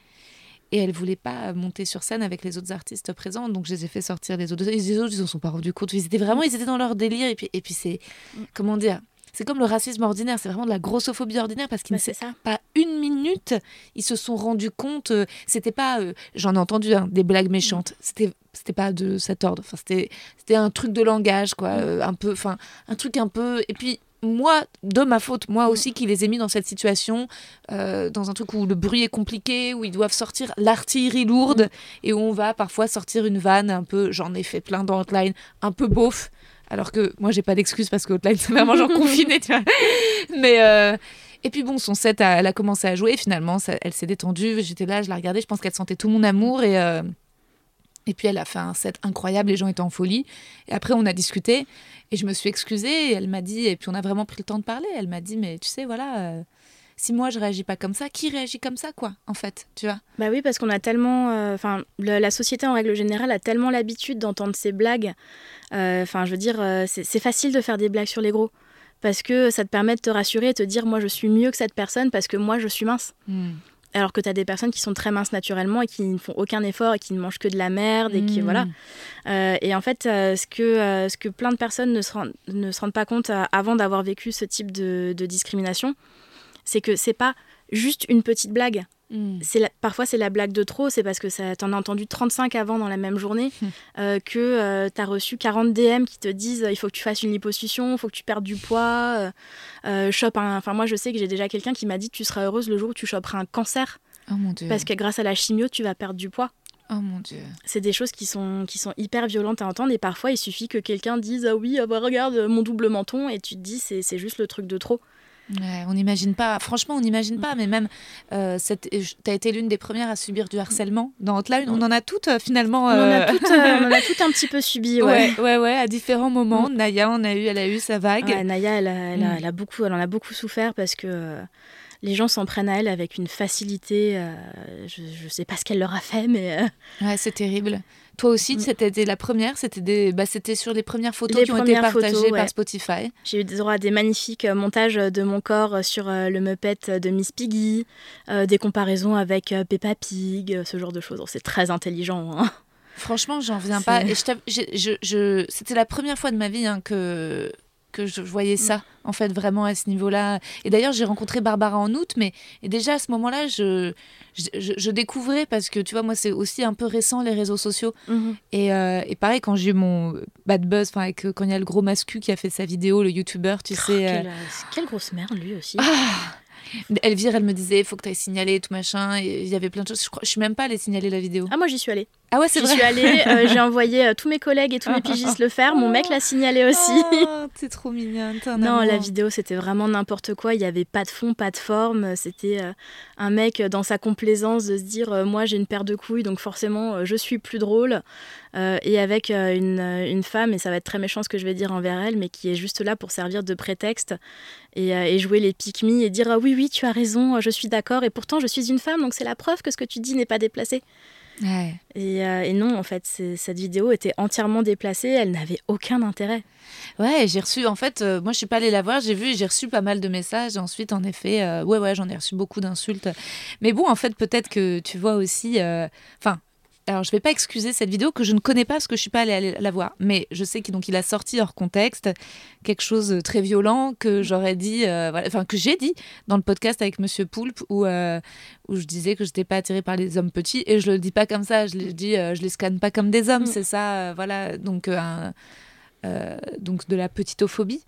Et elle voulait pas monter sur scène avec les autres artistes présents, donc je les ai fait sortir les autres. Et les autres, ils en sont pas rendus compte. Ils étaient vraiment, ils étaient dans leur délire. Et puis, et puis c'est, comment dire, c'est comme le racisme ordinaire. C'est vraiment de la grossophobie ordinaire parce qu'ils
Bah,
ne
ça.
pas une minute, ils se sont rendus compte. euh, c'était pas, euh, j'en ai entendu hein, des blagues méchantes. C'était, c'était pas de cet ordre. Enfin, c'était, c'était un truc de langage, quoi, euh, un peu, enfin, un truc un peu. Et puis moi, de ma faute, moi aussi, qui les ai mis dans cette situation, euh, dans un truc où le bruit est compliqué, où ils doivent sortir l'artillerie lourde et où on va parfois sortir une vanne un peu. J'en ai fait plein dans Hotline, un peu beauf. Alors que moi, j'ai pas d'excuse parce que Hotline, c'est vraiment genre confiné, tu vois. Mais. euh, et puis bon, son set, a- elle a commencé à jouer. Finalement, ça- elle s'est détendue. J'étais là, je la regardais. Je pense qu'elle sentait tout mon amour. Et, euh, et puis elle a fait un set incroyable. Les gens étaient en folie. Et après, on a discuté. Et je me suis excusée. Et elle m'a dit. Et puis on a vraiment pris le temps de parler. Elle m'a dit, mais tu sais, voilà. euh, si moi je réagis pas comme ça, qui réagit comme ça, quoi, en fait, tu vois?
Bah oui, parce qu'on a tellement. euh, Enfin, la société en règle générale a tellement l'habitude d'entendre ces blagues. Euh, Enfin, je veux dire, c'est facile de faire des blagues sur les gros. Parce que ça te permet de te rassurer et te dire, moi je suis mieux que cette personne parce que moi je suis mince. Alors que tu as des personnes qui sont très minces naturellement et qui ne font aucun effort et qui ne mangent que de la merde et qui.
Mm.
Voilà. Euh, et en fait, euh, ce, que, euh, ce que plein de personnes ne se, rendent- ne se rendent pas compte avant d'avoir vécu ce type de, de discrimination, c'est que c'est pas juste une petite blague.
Mm.
C'est la- parfois c'est la blague de trop, c'est parce que t'en as entendu 35 avant dans la même journée,
Hmm.
euh, que euh, t'as reçu 40 DM qui te disent il faut que tu fasses une liposuction, il faut que tu perdes du poids, euh, euh, chope un... Enfin moi je sais que j'ai déjà quelqu'un qui m'a dit tu seras heureuse le jour où tu choperas un cancer,
Oh mon dieu.
parce que grâce à la chimio tu vas perdre du poids.
Oh mon dieu.
C'est des choses qui sont, qui sont hyper violentes à entendre et parfois il suffit que quelqu'un dise ah oui ah bah, regarde mon double menton et tu te dis c'est juste le truc de trop.
On n'imagine pas, franchement, on n'imagine pas, mais même, euh, tu as été l'une des premières à subir du harcèlement dans Hotline. On en a toutes euh, finalement.
On, en a toutes, on en a toutes un petit peu subi, ouais.
Ouais, ouais, à différents moments. Mm. Naya, on a eu, elle a eu sa vague.
Naya, elle, elle, a, mm. beaucoup, elle en a beaucoup souffert parce que les gens s'en prennent à elle avec une facilité. je ne sais pas ce qu'elle leur a fait, mais.
Ouais, c'est terrible. Toi aussi, mm. c'était la première, c'était des, bah, sur les premières photos qui ont été partagées par Spotify.
J'ai eu des, des magnifiques euh, montages de mon corps euh, sur euh, le Muppet de Miss Piggy, des comparaisons avec Peppa Pig, ce genre de choses. C'est très intelligent. Hein.
Franchement, j'en viens pas. Et je, je, c'était la première fois de ma vie hein, que que je voyais ça, en fait, vraiment à ce niveau-là. Et d'ailleurs, j'ai rencontré Barbara en août, mais et déjà à ce moment-là, je, je, découvrais, parce que tu vois, moi, c'est aussi un peu récent, les réseaux sociaux. Mhm. Et, euh, et, pareil, quand j'ai eu mon bad buzz, avec, quand il y a le gros mascu qui a fait sa vidéo, le youtubeur, tu oh, sais.
Quelle, euh, quelle, grosse merde, lui aussi.
Ah Elvire, elle me disait, il faut que tu ailles signaler tout machin. il y avait plein de choses. Je, crois, je suis même pas allée signaler la vidéo.
Ah, moi, j'y suis allée.
Ah ouais, c'est vrai.
J'y suis allée, euh, j'ai envoyé euh, tous mes collègues et tous mes pigistes le faire. Mon mec l'a signalé aussi.
Oh, t'es trop mignonne.
Non, la vidéo, c'était vraiment n'importe quoi. Il n'y avait pas de fond, pas de forme. C'était euh, un mec dans sa complaisance de se dire Moi, j'ai une paire de couilles, donc forcément, je suis plus drôle. Et avec une, une, femme, et ça va être très méchant ce que je vais dire envers elle, mais qui est juste là pour servir de prétexte et, et jouer les pique et dire ah Oui, oui, tu as raison, je suis d'accord. Et pourtant, je suis une femme, donc c'est la preuve que ce que tu dis n'est pas déplacé. Euh, et, non, en fait, cette vidéo était entièrement déplacée, elle n'avait aucun intérêt.
Ouais, j'ai reçu, en fait, euh, moi je suis pas allée la voir, j'ai vu, j'ai reçu pas mal de messages. Ensuite, en effet, euh, ouais, ouais, j'en ai reçu beaucoup d'insultes. Mais bon, en fait, peut-être que tu vois aussi, enfin, alors je vais pas excuser cette vidéo que je ne connais pas parce que je suis pas allée la voir, mais je sais qu'il il a sorti hors contexte quelque chose de très violent que j'aurais dit, euh, enfin que j'ai dit dans le podcast avec Monsieur Poulpe où euh, où je disais que j'étais pas attirée par les hommes petits et je le dis pas comme ça, je le dis, euh, je les scanne pas comme des hommes, mm. c'est ça, voilà donc donc de la petitophobie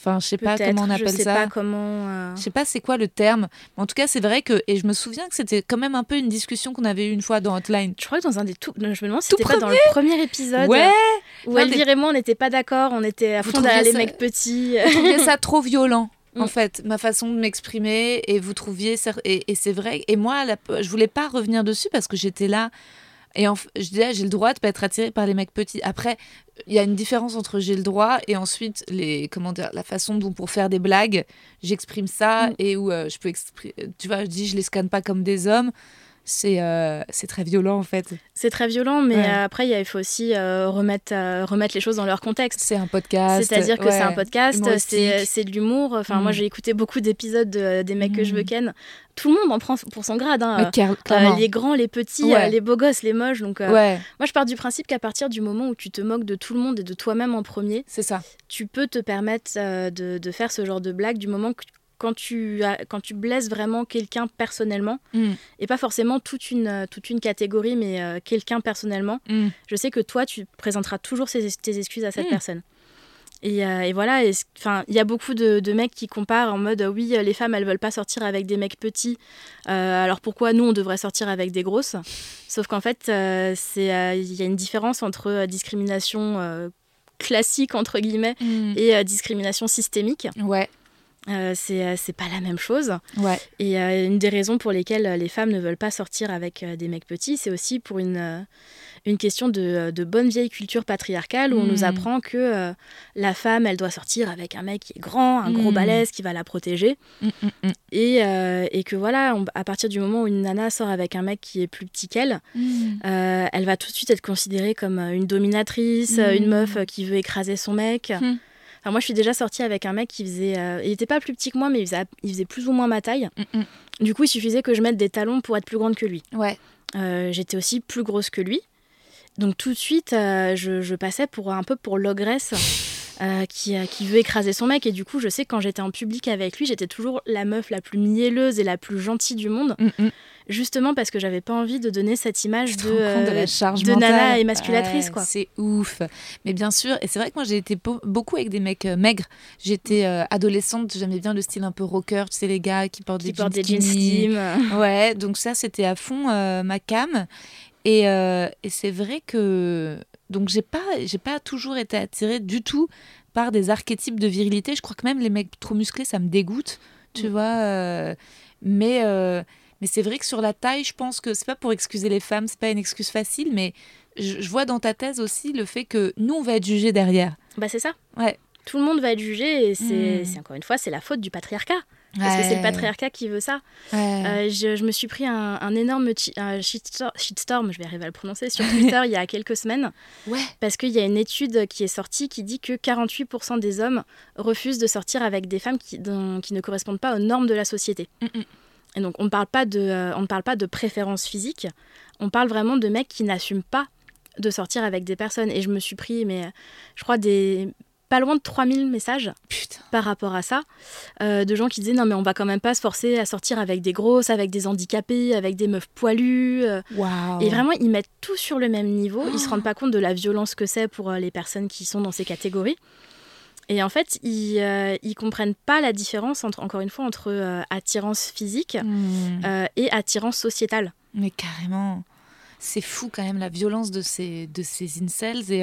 Enfin, je sais pas comment on appelle
je sais
ça.
Pas comment. Euh,
je sais pas c'est quoi le terme. En tout cas, c'est vrai que et je me souviens que c'était quand même un peu une discussion qu'on avait eu une fois dans Hotline.
Je crois que dans un des tout. Je me demande si c'était pas dans le premier épisode.
Ouais.
Où Elvire et moi on n'était pas d'accord, on était à fond derrière les mecs petits.
Vous trouviez ça trop violent. En mm. fait, ma façon de m'exprimer, et vous trouviez, et, et c'est vrai, et moi, je voulais pas revenir dessus parce que j'étais là, et je disais, j'ai le droit de pas être attirée par les mecs petits. Après, il y a une différence entre j'ai le droit et ensuite les comment dire, la façon dont pour faire des blagues, j'exprime ça mm. et où euh, je peux exprimer. Tu vois, je dis, je les scanne pas comme des hommes c'est euh, c'est très violent en fait.
C'est très violent, mais après il faut aussi euh, remettre, remettre les choses dans leur contexte.
C'est un podcast.
C'est-à-dire que c'est un podcast, c'est de l'humour. Enfin, moi mm. j'ai écouté beaucoup d'épisodes des mecs que je veux mm. ken tout le monde en prend pour son grade. Hein. Euh, les grands, les petits, euh, les beaux gosses, les moches. Donc, euh, moi, je pars du principe qu'à partir du moment où tu te moques de tout le monde et de toi-même en premier,
c'est ça.
Tu peux te permettre de, faire ce genre de blague du moment que quand tu, quand tu blesses vraiment quelqu'un personnellement, mm. et pas forcément toute une, toute une catégorie, mais quelqu'un personnellement, mm. je sais que toi, tu présenteras toujours tes excuses à cette mm. personne. Et, euh, et, voilà, enfin, il y a beaucoup de, de, mecs qui comparent en mode oui, les femmes elles veulent pas sortir avec des mecs petits, euh, alors pourquoi nous on devrait sortir avec des grosses? Sauf qu'en fait, euh, c'est il y a une différence entre discrimination classique entre guillemets et discrimination systémique.
Ouais.
C'est c'est pas la même chose.
Ouais.
Et une des raisons pour lesquelles les femmes ne veulent pas sortir avec des mecs petits, c'est aussi pour une une question de, de, bonne vieille culture patriarcale où on nous hmm. apprend que euh, la femme, elle doit sortir avec un mec qui est grand, un gros hmm. balèze qui va la protéger. Hmm, et, euh, et, que voilà, à partir du moment où une nana sort avec un mec qui est plus petit qu'elle, euh, elle va tout de suite être considérée comme une dominatrice, une meuf qui veut écraser son mec. Enfin, moi, je suis déjà sortie avec un mec qui faisait. il n'était pas plus petit que moi, mais il faisait, il faisait plus ou moins ma taille. Du coup, il suffisait que je mette des talons pour être plus grande que lui.
Ouais.
J'étais aussi plus grosse que lui. Donc tout de suite, euh, je, passais pour un peu pour l'ogresse. Euh, qui, euh, qui, veut écraser son mec. Et du coup, je sais que quand j'étais en public avec lui, j'étais toujours la meuf la plus mielleuse et la plus gentille du monde. Mm, mm. Justement parce que j'avais pas envie de donner cette image de,
de, la charge
de nana émasculatrice. quoi.
C'est ouf. Mais bien sûr, et c'est vrai que moi j'ai été beaucoup avec des mecs maigres. J'étais adolescente, j'aimais bien le style un peu rocker, tu sais, les gars qui portent des,
portent
jeans,
des
jeans Ouais, donc ça c'était à fond ma cam. Euh, et, c'est vrai que donc j'ai pas j'ai pas toujours été attirée du tout part des archétypes de virilité. Je crois que même les mecs trop musclés, ça me dégoûte, tu
Mm.
vois. euh, mais euh, mais c'est vrai que sur la taille, je pense que c'est pas pour excuser les femmes, c'est pas une excuse facile, mais je, je vois dans ta thèse aussi le fait que nous, on va être jugés derrière.
Bah c'est ça.
Ouais.
Tout le monde va être jugé et c'est
Mm.
c'est encore une fois c'est la faute du patriarcat parce que c'est le patriarcat qui veut ça.
Ouais.
Euh, je, je me suis pris un, un énorme un shitstorm, je vais arriver à le prononcer, sur Twitter il y a quelques semaines,
ouais.
parce qu'il y a une étude qui est sortie qui dit que 48% des hommes refusent de sortir avec des femmes qui, dont- qui ne correspondent pas aux normes de la société.
Mm, mm.
Et donc on ne parle pas de, euh, on ne parle pas de préférence physique, on parle vraiment de mecs qui n'assument pas de sortir avec des personnes. Et je me suis pris, mais euh, je crois, des pas loin de 3000 messages
Putain.
par rapport à ça, euh, de gens qui disaient non mais on va quand même pas se forcer à sortir avec des grosses, avec des handicapés, avec des meufs poilues. euh. Et vraiment, ils mettent tout sur le même niveau. Ils se
Oh.
rendent pas compte de la violence que c'est pour euh, les personnes qui sont dans ces catégories. Et en fait, ils, euh, ils comprennent pas la différence, entre, encore une fois, entre euh, attirance physique
Hmm.
euh, et attirance sociétale.
Mais carrément, c'est fou quand même la violence de ces, de ces incels et,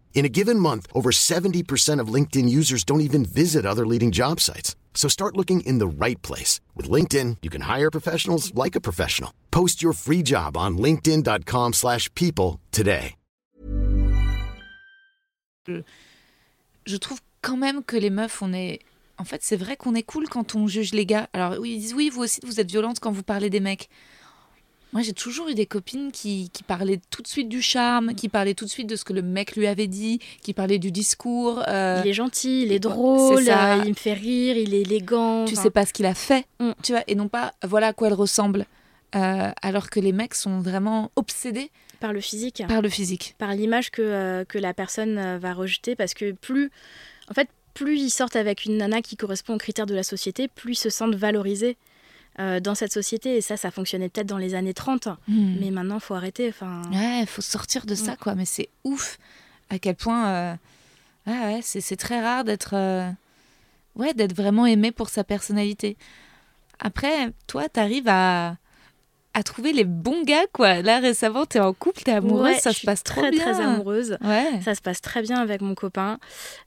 In a given month, over 70% of LinkedIn users don't even visit other leading job sites. So start looking in the right place. With LinkedIn, you can hire professionals like a professional. Post your free job on linkedin.com/people slash people today.
je trouve quand même que les meufs, on est. En fait, c'est vrai qu'on est cool quand on juge les gars. Alors, ils disent oui, vous aussi, vous êtes violente quand vous parlez des mecs. Moi, j'ai toujours eu des copines qui, qui parlaient tout de suite du charme, qui parlaient tout de suite de ce que le mec lui avait dit, qui parlaient du discours. euh,
Il est gentil, il est drôle, euh, il me fait rire, il est élégant.
tu
enfin,
sais pas ce qu'il a fait,
Mm.
tu vois, et non pas voilà à quoi elle ressemble. Euh, alors que les mecs sont vraiment obsédés
Par le physique.
par le physique.
par l'image que, que la personne va rejeter parce que plus en fait plus ils sortent avec une nana qui correspond aux critères de la société plus ils se sentent valorisés euh, dans cette société et ça ça fonctionnait peut-être dans les années 30
Mm.
mais maintenant faut arrêter enfin
Ouais, faut sortir de ça, quoi. Mais c'est ouf à quel point. euh, Ouais, ouais, c'est, très rare d'être. euh, Ouais, d'être vraiment aimé pour sa personnalité. Après, toi, t'arrives à. à trouver les bons gars, quoi. Là, récemment, t'es en couple, t'es amoureuse,
Ouais,
ça
je
se
suis
passe trop
très
bien.
très amoureuse
Ouais.
ça se passe très bien avec mon copain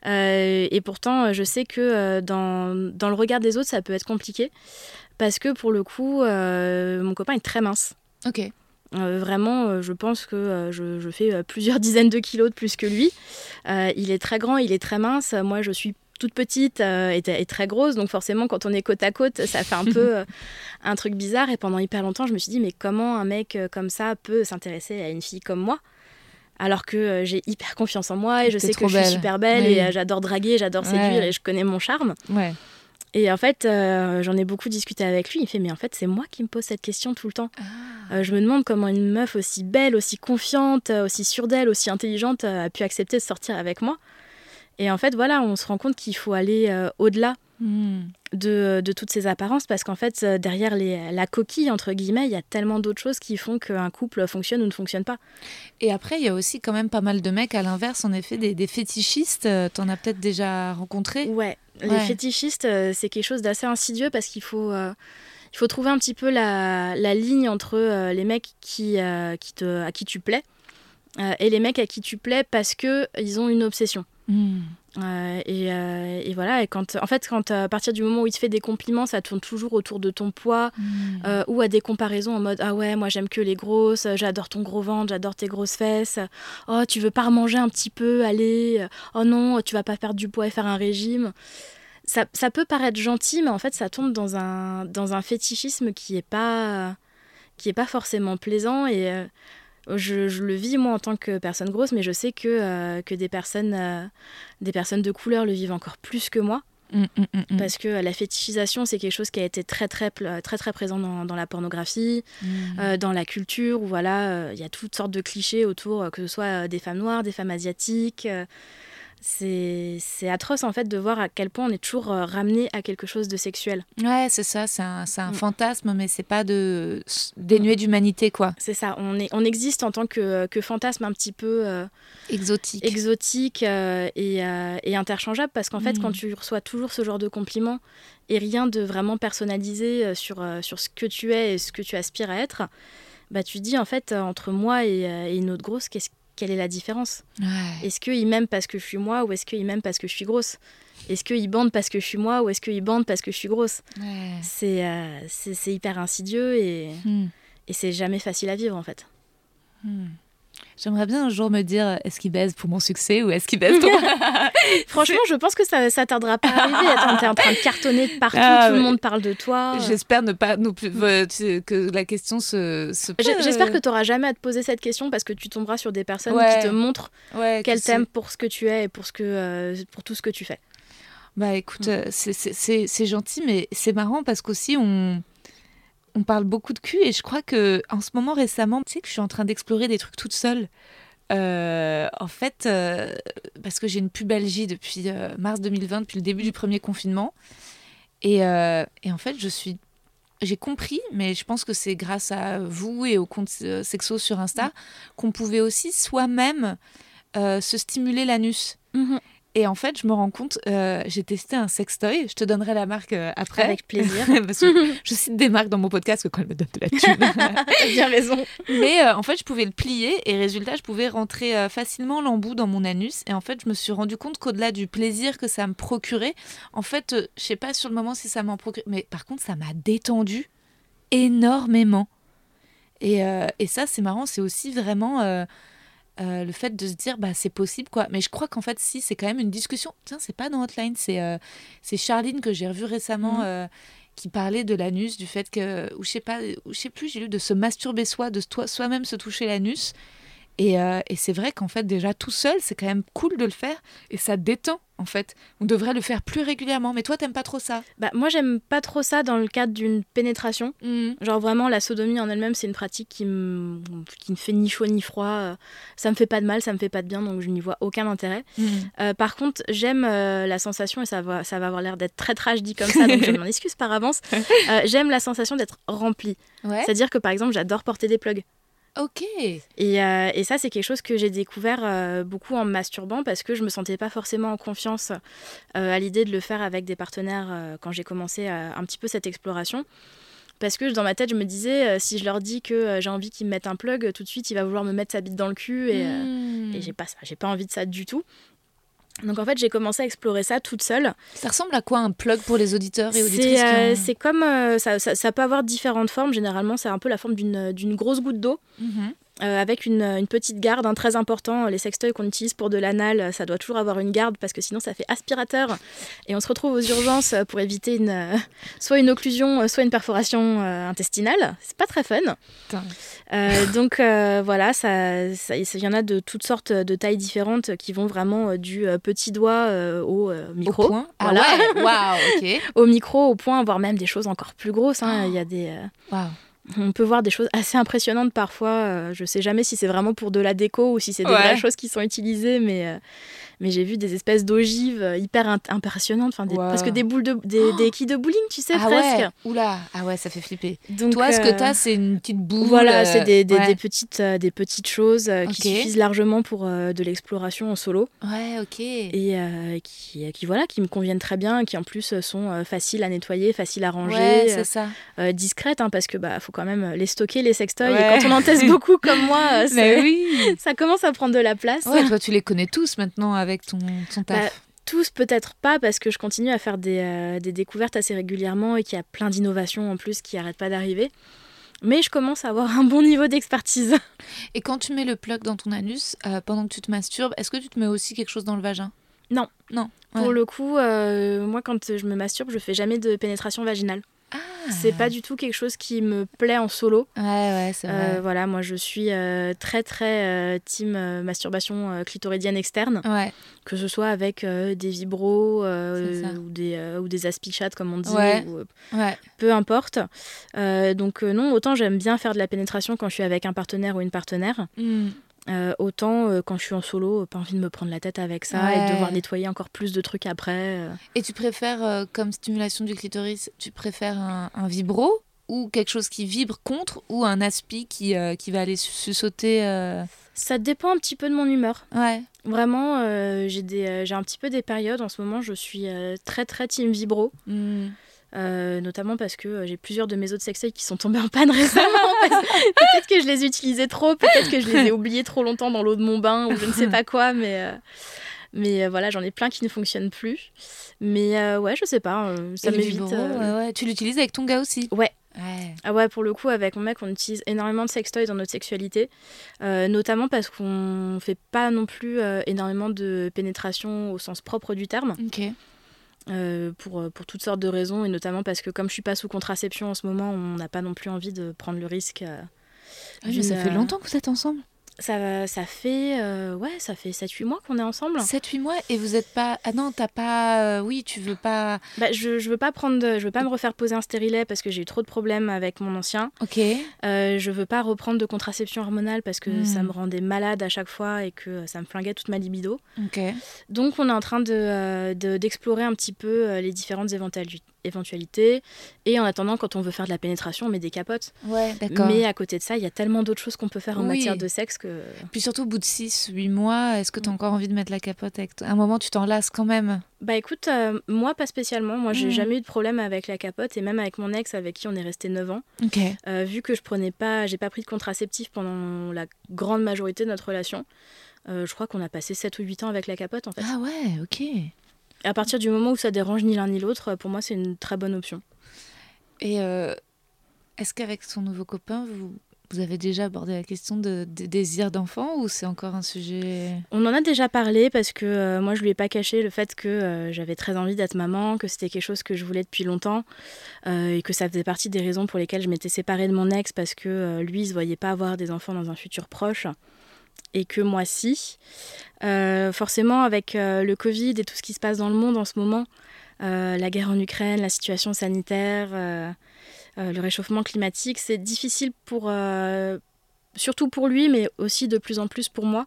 Euh, et pourtant je sais que dans, dans le regard des autres ça peut être compliqué parce que pour le coup euh, mon copain est très mince
Ok.
Euh, vraiment, euh, je pense que euh, je, je fais plusieurs dizaines de kilos de plus que lui. Il est très grand, il est très mince. Moi, je suis toute petite et, et très grosse. Donc forcément, quand on est côte à côte, ça fait un peu un truc bizarre. Et pendant hyper longtemps, je me suis dit, mais comment un mec comme ça peut s'intéresser à une fille comme moi? Alors que j'ai hyper confiance en moi et je sais que
trop
je suis
belle.
super belle
Oui.
et j'adore draguer, j'adore séduire et je connais mon charme.
Ouais.
Et en fait, euh, j'en ai beaucoup discuté avec lui. Il fait, mais en fait, c'est moi qui me pose cette question tout le temps.
Ah.
Euh, je me demande comment une meuf aussi belle, aussi confiante, euh, aussi sûre d'elle, aussi intelligente a pu accepter de sortir avec moi. Et en fait, voilà, on se rend compte qu'il faut aller euh, au-delà
Mm.
De, de toutes ces apparences parce qu'en fait, euh, derrière les, la coquille, entre guillemets, il y a tellement d'autres choses qui font qu'un couple fonctionne ou ne fonctionne pas.
Et après, il y a aussi quand même pas mal de mecs, à l'inverse, en effet, des, des fétichistes. Euh, T'en as peut-être déjà rencontré.
Ouais, les
Ouais.
fétichistes, euh, c'est quelque chose d'assez insidieux parce qu'il faut, euh, il faut trouver un petit peu la, la ligne entre euh, les mecs qui, euh, qui te, à qui tu plais euh, et les mecs à qui tu plais parce que ils ont une obsession.
Mm.
Euh, et, euh, et voilà, et quand, en fait, quand à partir du moment où il te fait des compliments, ça tourne toujours autour de ton poids
Mm.
euh, ou à des comparaisons en mode Ah ouais, moi j'aime que les grosses, euh, j'adore ton gros ventre, j'adore tes grosses fesses. Oh, tu veux pas remanger un petit peu, allez. Oh non, tu vas pas perdre du poids et faire un régime. Ça, ça peut paraître gentil, mais en fait, ça tombe dans un, dans un fétichisme qui est pas, qui est pas forcément plaisant et. Euh, je, je le vis moi en tant que personne grosse, mais je sais que, euh, que des, personnes, euh, des personnes de couleur le vivent encore plus que moi.
Mm, mm, mm.
Parce que la fétichisation, c'est quelque chose qui a été très très très très présent dans, dans la pornographie, euh, dans la culture, où voilà, euh, il y a toutes sortes de clichés autour, euh, que ce soit euh, des femmes noires, des femmes asiatiques, euh, c'est atroce en fait de voir à quel point on est toujours euh, ramené à quelque chose de sexuel.
Ouais, c'est ça, c'est un, un mm. fantasme, mais c'est pas de dénué d'humanité quoi.
C'est ça, on, est, on existe en tant que, que fantasme un petit peu euh,
exotique,
exotique euh, et, et, interchangeable parce qu'en fait, quand mm. tu reçois toujours ce genre de compliments et rien de vraiment personnalisé sur, sur ce que tu es et ce que tu aspires à être, bah tu dis en fait entre moi et, et une autre grosse, qu'est-ce quelle est la différence Est-ce qu'il m'aime parce que je suis moi ou est-ce qu'il m'aime parce que je suis grosse Est-ce qu'il bande parce que je suis moi ou est-ce qu'il bande parce que je suis grosse euh, C'est hyper insidieux et, hmm. et c'est jamais facile à vivre en fait.
Hmm. J'aimerais bien un jour me dire est-ce qu'il baise pour mon succès ou est-ce qu'il baise pour.
Franchement, je pense que ça, ça tardera pas à arriver. Attends, t'es en train de cartonner de partout, ah, tout le monde parle de toi.
J'espère ne pas non plus que la question se.
J'espère que tu n'auras jamais à te poser cette question parce que tu tomberas sur des personnes qui te montrent qu'elles t'aiment pour ce que tu es et pour, ce que, euh, pour tout ce que tu fais.
Bah écoute, mm. euh, c'est gentil, mais c'est marrant parce qu'aussi on on parle beaucoup de cul et je crois que en ce moment récemment, tu sais que je suis en train d'explorer des trucs toute seule. Euh, en fait, euh, parce que j'ai une pubalgie depuis euh, mars 2020, depuis le début du premier confinement. Et, et en fait, je suis, j'ai compris, mais je pense que c'est grâce à vous et aux comptes sexo sur Insta, qu'on pouvait aussi soi-même se stimuler l'anus. Mm-hmm. Et en fait, je me rends compte, euh, j'ai testé un sextoy. Je te donnerai la marque euh, après.
Avec plaisir.
je cite des marques dans mon podcast que quand elles me donnent de la thune.
T'as bien raison.
Mais euh, en fait, je pouvais le plier et résultat, je pouvais rentrer facilement l'embout dans mon anus. Et en fait, je me suis rendu compte qu'au-delà du plaisir que ça me procurait, en fait, je sais pas sur le moment si ça m'en procure, mais par contre, ça m'a détendu énormément. Et, et ça, c'est marrant, c'est aussi vraiment euh, le fait de se dire bah c'est possible quoi. Mais je crois qu'en fait si c'est quand même une discussion. Tiens c'est pas dans Hotline c'est euh, c'est Charline que j'ai revue récemment mhm. euh, qui parlait de l'anus du fait que ou je sais pas ou je sais plus j'ai lu de se masturber soi de soi-même se toucher l'anus et, et c'est vrai qu'en fait déjà tout seul c'est quand même cool de le faire et ça détend en fait. On devrait le faire plus régulièrement. Mais toi, t'aimes pas trop ça?
Bah moi, j'aime pas trop ça dans le cadre d'une pénétration. Mmh. Genre vraiment, la sodomie en elle-même, c'est une pratique qui me qui me fait ni chaud ni froid. Ça me fait pas de mal, ça me fait pas de bien, donc je n'y vois aucun intérêt. Mmh. Euh, par contre, j'aime euh, la sensation et ça va ça va avoir l'air d'être très trash dit comme ça, donc je m'en excuse par avance. Euh, j'aime la sensation d'être remplie. C'est-à-dire que par exemple, j'adore porter des plugs.
Ok.
Et, euh, et ça, c'est quelque chose que j'ai découvert euh, beaucoup en masturbant parce que je me sentais pas forcément en confiance euh, à l'idée de le faire avec des partenaires quand j'ai commencé un petit peu cette exploration. Parce que dans ma tête, je me disais, si je leur dis que j'ai envie qu'ils me mettent un plug, tout de suite, il va vouloir me mettre sa bite dans le cul et, hmm. et j'ai pas ça, j'ai pas envie de ça du tout. Donc en fait, j'ai commencé à explorer ça toute seule.
Ça ressemble à quoi un plug pour les auditeurs et auditrices
C'est comme ça, ça, peut avoir différentes formes. Généralement, c'est un peu la forme d'une grosse goutte d'eau. Mhm. Euh, avec une, petite garde, hein, très important. Les sextoys qu'on utilise pour de l'anal, ça doit toujours avoir une garde parce que sinon ça fait aspirateur et on se retrouve aux urgences pour éviter une, euh, soit une occlusion, euh, soit une perforation intestinale. C'est pas très fun. donc voilà, ça, il y en a de toutes sortes de tailles différentes qui vont vraiment du petit doigt au micro.
Au point ah ouais, wow,
Au micro, au point, voire même des choses encore plus grosses. Hein. Il y a des. On peut voir des choses assez impressionnantes parfois. Euh, je sais jamais si c'est vraiment pour de la déco ou si c'est des vraies choses qui sont utilisées, mais euh, mais j'ai vu des espèces d'ogives euh, hyper impressionnantes, enfin parce que des boules de des, oh des quilles de bowling, tu sais
ah
presque.
Ouais. Oula, ah ouais, ça fait flipper. Donc, Toi, ce que tu as, c'est une petite boule.
Voilà, c'est des, des, des, petites des petites choses qui suffisent largement pour de l'exploration en solo.
Ouais, ok.
Et qui, qui voilà, qui me conviennent très bien, qui en plus sont faciles à nettoyer, faciles à ranger,
c'est ça.
discrètes, hein, parce que bah faut quand même les stocker les sextoys. Et quand on en teste beaucoup comme moi, oui. ça commence à prendre de la place.
Ouais, toi tu les connais tous maintenant avec ton, ton taf. Bah,
tous peut-être pas parce que je continue à faire des, euh, des découvertes assez régulièrement et qu'il y a plein d'innovations en plus qui n'arrêtent pas d'arriver. Mais je commence à avoir un bon niveau d'expertise.
Et quand tu mets le plug dans ton anus, euh, pendant que tu te masturbes, est-ce que tu te mets aussi quelque chose dans le vagin?
Non.
Non.
Pour le coup, euh, moi quand je me masturbe, je fais jamais de pénétration vaginale. C'est pas du tout quelque chose qui me plaît en solo.
Ouais, ouais, c'est vrai.
Euh, voilà, moi je suis euh, très très euh, team masturbation clitoridienne externe.
Ouais.
Que ce soit avec des vibros ou, des, ou des aspichats comme on dit.
Ouais.
Peu importe. donc non, autant j'aime bien faire de la pénétration quand je suis avec un partenaire ou une partenaire. Hmm. Euh, autant euh, quand je suis en solo, pas envie de me prendre la tête avec ça et de devoir nettoyer encore plus de trucs après. euh.
Et tu préfères, euh, comme stimulation du clitoris, tu préfères un, un vibro ou quelque chose qui vibre contre ou un aspi qui, euh, qui va aller su- sauter
Ça dépend un petit peu de mon humeur.
Ouais.
Vraiment, euh, j'ai euh, un petit peu des périodes. En ce moment, je suis euh, très très team vibro.
Hmm.
Euh, notamment parce que euh, j'ai plusieurs de mes autres sextoys qui sont tombés en panne récemment. peut-être que je les utilisais trop, peut-être que je les ai oubliés trop longtemps dans l'eau de mon bain ou je ne sais pas quoi, mais, euh, mais euh, voilà, j'en ai plein qui ne fonctionnent plus. Mais euh, ouais, je sais pas, euh, ça m'évite.
vibro, ouais, ouais. Tu l'utilises avec ton gars aussi?
Ouais.
Ouais.
Ah ouais, pour le coup, avec mon mec, on utilise énormément de sextoys dans notre sexualité, notamment parce qu'on fait pas non plus énormément de pénétration au sens propre du terme.
Ok.
Euh, pour, euh, pour toutes sortes de raisons, et notamment parce que comme je suis pas sous contraception en ce moment, on n'a pas non plus envie de prendre le risque. euh,
Ah, mais ça fait longtemps que vous êtes ensemble
Ça, ça fait euh, ouais, ça fait 7-8 mois qu'on est ensemble.
7-8 mois et vous êtes pas. Ah non, t'as pas. euh, Oui, tu veux pas.
Bah, je, je veux pas prendre, de- je veux pas me refaire poser un stérilet parce que j'ai eu trop de problèmes avec mon ancien.
Ok.
Euh, je veux pas reprendre de contraception hormonale parce que
Hmm.
ça me rendait malade à chaque fois et que ça me flinguait toute ma libido.
Ok.
Donc on est en train de, euh, de- d'explorer un petit peu les différentes éventuali- éventualités. Et en attendant, quand on veut faire de la pénétration, on met des capotes.
Ouais, d'accord.
Mais à côté de ça, il y a tellement d'autres choses qu'on peut faire en
Oui.
matière de sexe que...
Puis surtout, au bout de 6-8 mois, est-ce que tu as encore envie de mettre la capote avec À un moment, tu t'en lasses quand même.
Bah écoute, euh, moi pas spécialement. Moi j'ai
Mm.
jamais eu de problème avec la capote et même avec mon ex avec qui on est resté 9 ans. Euh, vu que je prenais pas, j'ai pas pris de contraceptif pendant la grande majorité de notre relation. euh, je crois qu'on a passé 7 ou 8 ans avec la capote en fait.
Ah ouais, ok.
À partir du moment où ça dérange ni l'un ni l'autre, pour moi c'est une très bonne option.
Et euh, est-ce qu'avec son nouveau copain, vous, vous avez déjà abordé la question de, des désirs d'enfant ou c'est encore un sujet?
On en a déjà parlé parce que euh, moi je lui ai pas caché le fait que euh, j'avais très envie d'être maman, que c'était quelque chose que je voulais depuis longtemps euh, et que ça faisait partie des raisons pour lesquelles je m'étais séparée de mon ex parce que lui il se voyait pas avoir des enfants dans un futur proche et que moi si. Euh, forcément avec euh, le Covid et tout ce qui se passe dans le monde en ce moment, euh, la guerre en Ukraine, la situation sanitaire, le réchauffement climatique, c'est difficile pour surtout pour lui mais aussi de plus en plus pour moi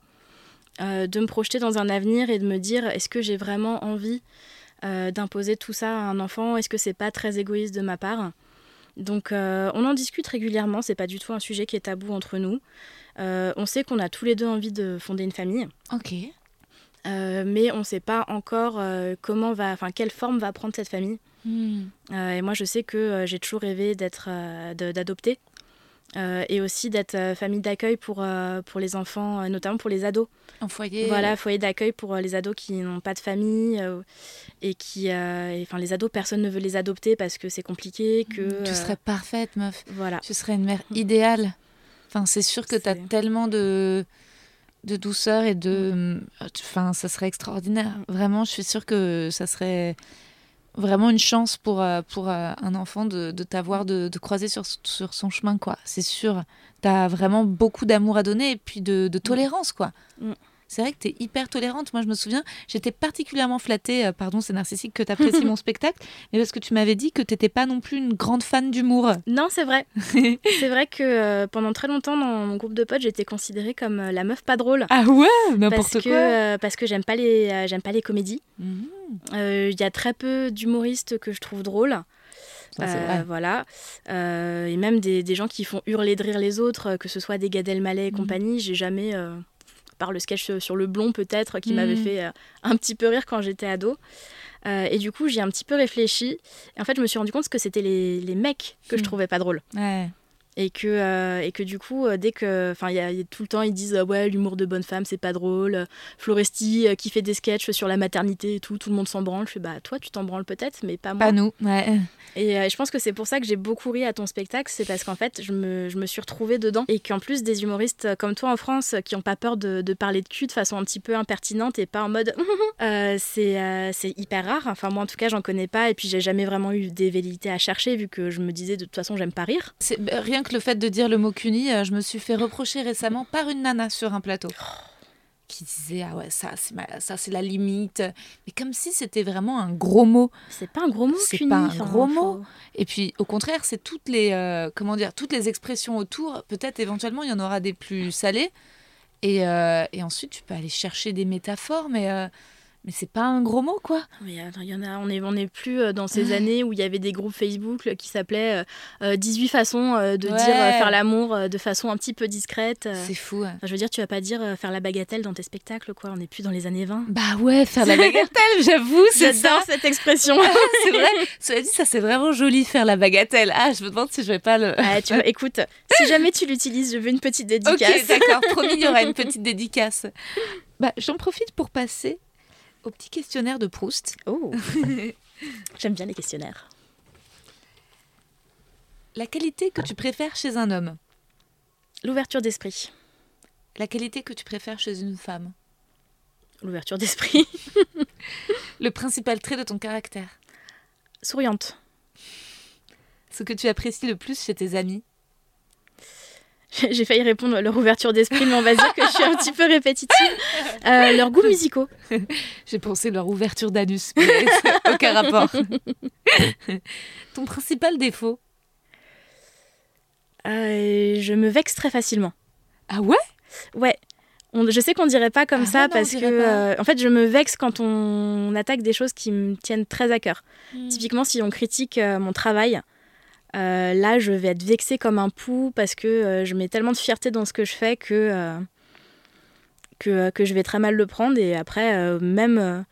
de me projeter dans un avenir et de me dire est-ce que j'ai vraiment envie d'imposer tout ça à un enfant? Est-ce que c'est pas très égoïste de ma part? Donc on en discute régulièrement, c'est pas du tout un sujet qui est tabou entre nous. Euh, on sait qu'on a tous les deux envie de fonder une famille,
Ok.
euh, mais on sait pas encore euh, comment va, enfin quelle forme va prendre cette famille.
Hmm.
Et moi, je sais que j'ai toujours rêvé d'être, d'adopter et aussi d'être famille d'accueil pour, pour les enfants, notamment pour les ados.
En foyer.
Voilà, foyer d'accueil pour les ados qui n'ont pas de famille et qui, enfin, les ados, personne ne veut les adopter parce que c'est compliqué, que
Tu serais parfaite, meuf.
voilà.
Tu serais une mère idéale. Enfin, c'est sûr que tu as tellement de, de douceur et de. Enfin, ça serait extraordinaire. Vraiment, je suis sûre que ça serait vraiment une chance pour, euh, pour euh, un enfant de, de t'avoir, de, de croiser sur, sur son chemin, quoi. C'est sûr. Tu as vraiment beaucoup d'amour à donner et puis de, de tolérance, quoi.
Mm.
C'est vrai que tu es hyper tolérante. Moi, je me souviens, j'étais particulièrement flattée, euh, pardon, c'est narcissique, que tu apprécies mon spectacle, mais parce que tu m'avais dit que tu n'étais pas non plus une grande fan d'humour.
Non, c'est vrai. c'est vrai que euh, pendant très longtemps, dans mon groupe de potes, j'étais considérée comme euh, la meuf pas drôle.
Ah ouais,
parce
n'importe
que,
quoi.
parce que j'aime pas les j'aime pas les comédies. Euh, Il y a très peu d'humoristes que je trouve drôles.
Ça,
Euh, voilà. Euh, et même des, des gens qui font hurler de rire les autres, que ce soit des Gad Elmaleh et
Mhm.
compagnie, j'ai jamais, euh, par le sketch sur le blond peut-être, qui m'avait
Mhm.
fait euh, un petit peu rire quand j'étais ado. Euh, et du coup, j'ai un petit peu réfléchi. Et en fait, je me suis rendu compte que c'était les, les mecs que je
Mhm.
trouvais pas drôles.
Ouais.
Et que, euh, et que du coup, euh, dès que. Enfin, il y a- il y a tout le temps, ils disent euh, Ouais, l'humour de bonne femme, c'est pas drôle. Floresti euh, qui fait des sketchs sur la maternité et tout, tout le monde s'en branle. Je fais Bah, toi, tu t'en branles peut-être, mais pas moi.
Pas nous. Ouais.
Et euh, je pense que c'est pour ça que j'ai beaucoup ri à ton spectacle, c'est parce qu'en fait, je me, je me suis retrouvée dedans. Et qu'en plus, des humoristes comme toi en France, qui n'ont pas peur de, de parler de cul de façon un petit peu impertinente et pas en mode euh, c'est euh, c'est hyper rare. Enfin, moi en tout cas, j'en connais pas. Et puis, j'ai jamais vraiment eu des velléités à chercher, vu que je me disais de toute façon, j'aime pas rire.
C'est- bah, Rien que le fait de dire le mot cuni, euh, je me suis fait reprocher récemment par une nana sur un plateau. Qui disait, ah ouais, ça c'est ça, c'est la limite. Mais comme si c'était vraiment un gros mot.
C'est pas un gros mot,
C'est pas un gros mot. Et puis, au contraire, c'est toutes les, euh, comment dire, toutes les expressions autour. Peut-être éventuellement, il y en aura des plus salées. Et, euh, et ensuite, tu peux aller chercher des métaphores, mais euh, mais c'est pas un gros mot, quoi.
Mais attends, il y en a, on n'est on est plus euh, dans ces années où il y avait des groupes Facebook là, qui s'appelaient euh, euh, 18 façons euh, de
Ouais.
dire euh, faire l'amour euh, de façon un petit peu discrète. euh.
C'est fou. hein.
Enfin, je veux dire, tu vas pas dire euh, faire la bagatelle dans tes spectacles, quoi. On n'est plus dans les années 20.
Bah ouais, faire la bagatelle, j'avoue, c'est.
J'adore cette expression.
c'est vrai. Cela dit, ça c'est vraiment joli faire la bagatelle. Ah, je me demande si je vais pas le.
Ah, tu vois, écoute, si jamais tu l'utilises, je veux une petite
Ok,
dédicace.
d'accord. Promis, il y aura une petite dédicace. Bah, j'en profite pour passer au petit questionnaire de Proust.
Oh. J'aime bien les questionnaires.
La qualité que tu préfères chez un homme?
L'ouverture d'esprit.
La qualité que tu préfères chez une femme?
L'ouverture d'esprit.
Le principal trait de ton caractère?
Souriante.
Ce que tu apprécies le plus chez tes amis?
J'ai failli répondre leur ouverture d'esprit, mais on va dire que je suis un petit peu répétitive. Euh, leurs goûts musicaux.
J'ai pensé leur ouverture d'anus, aucun rapport. ton principal défaut.
Euh, je me vexe très facilement.
Ah ouais?
Ouais. On- je sais qu'on dirait pas comme
Ah
ça
ouais, non, on
parce que, euh, en fait, je me vexe quand on, attaque des choses qui me tiennent très à cœur.
Hmm.
Typiquement, si on critique euh, mon travail, euh, là, je vais être vexée comme un pou parce que euh, je mets tellement de fierté dans ce que je fais que, euh, que, que je vais très mal le prendre. Et après, même,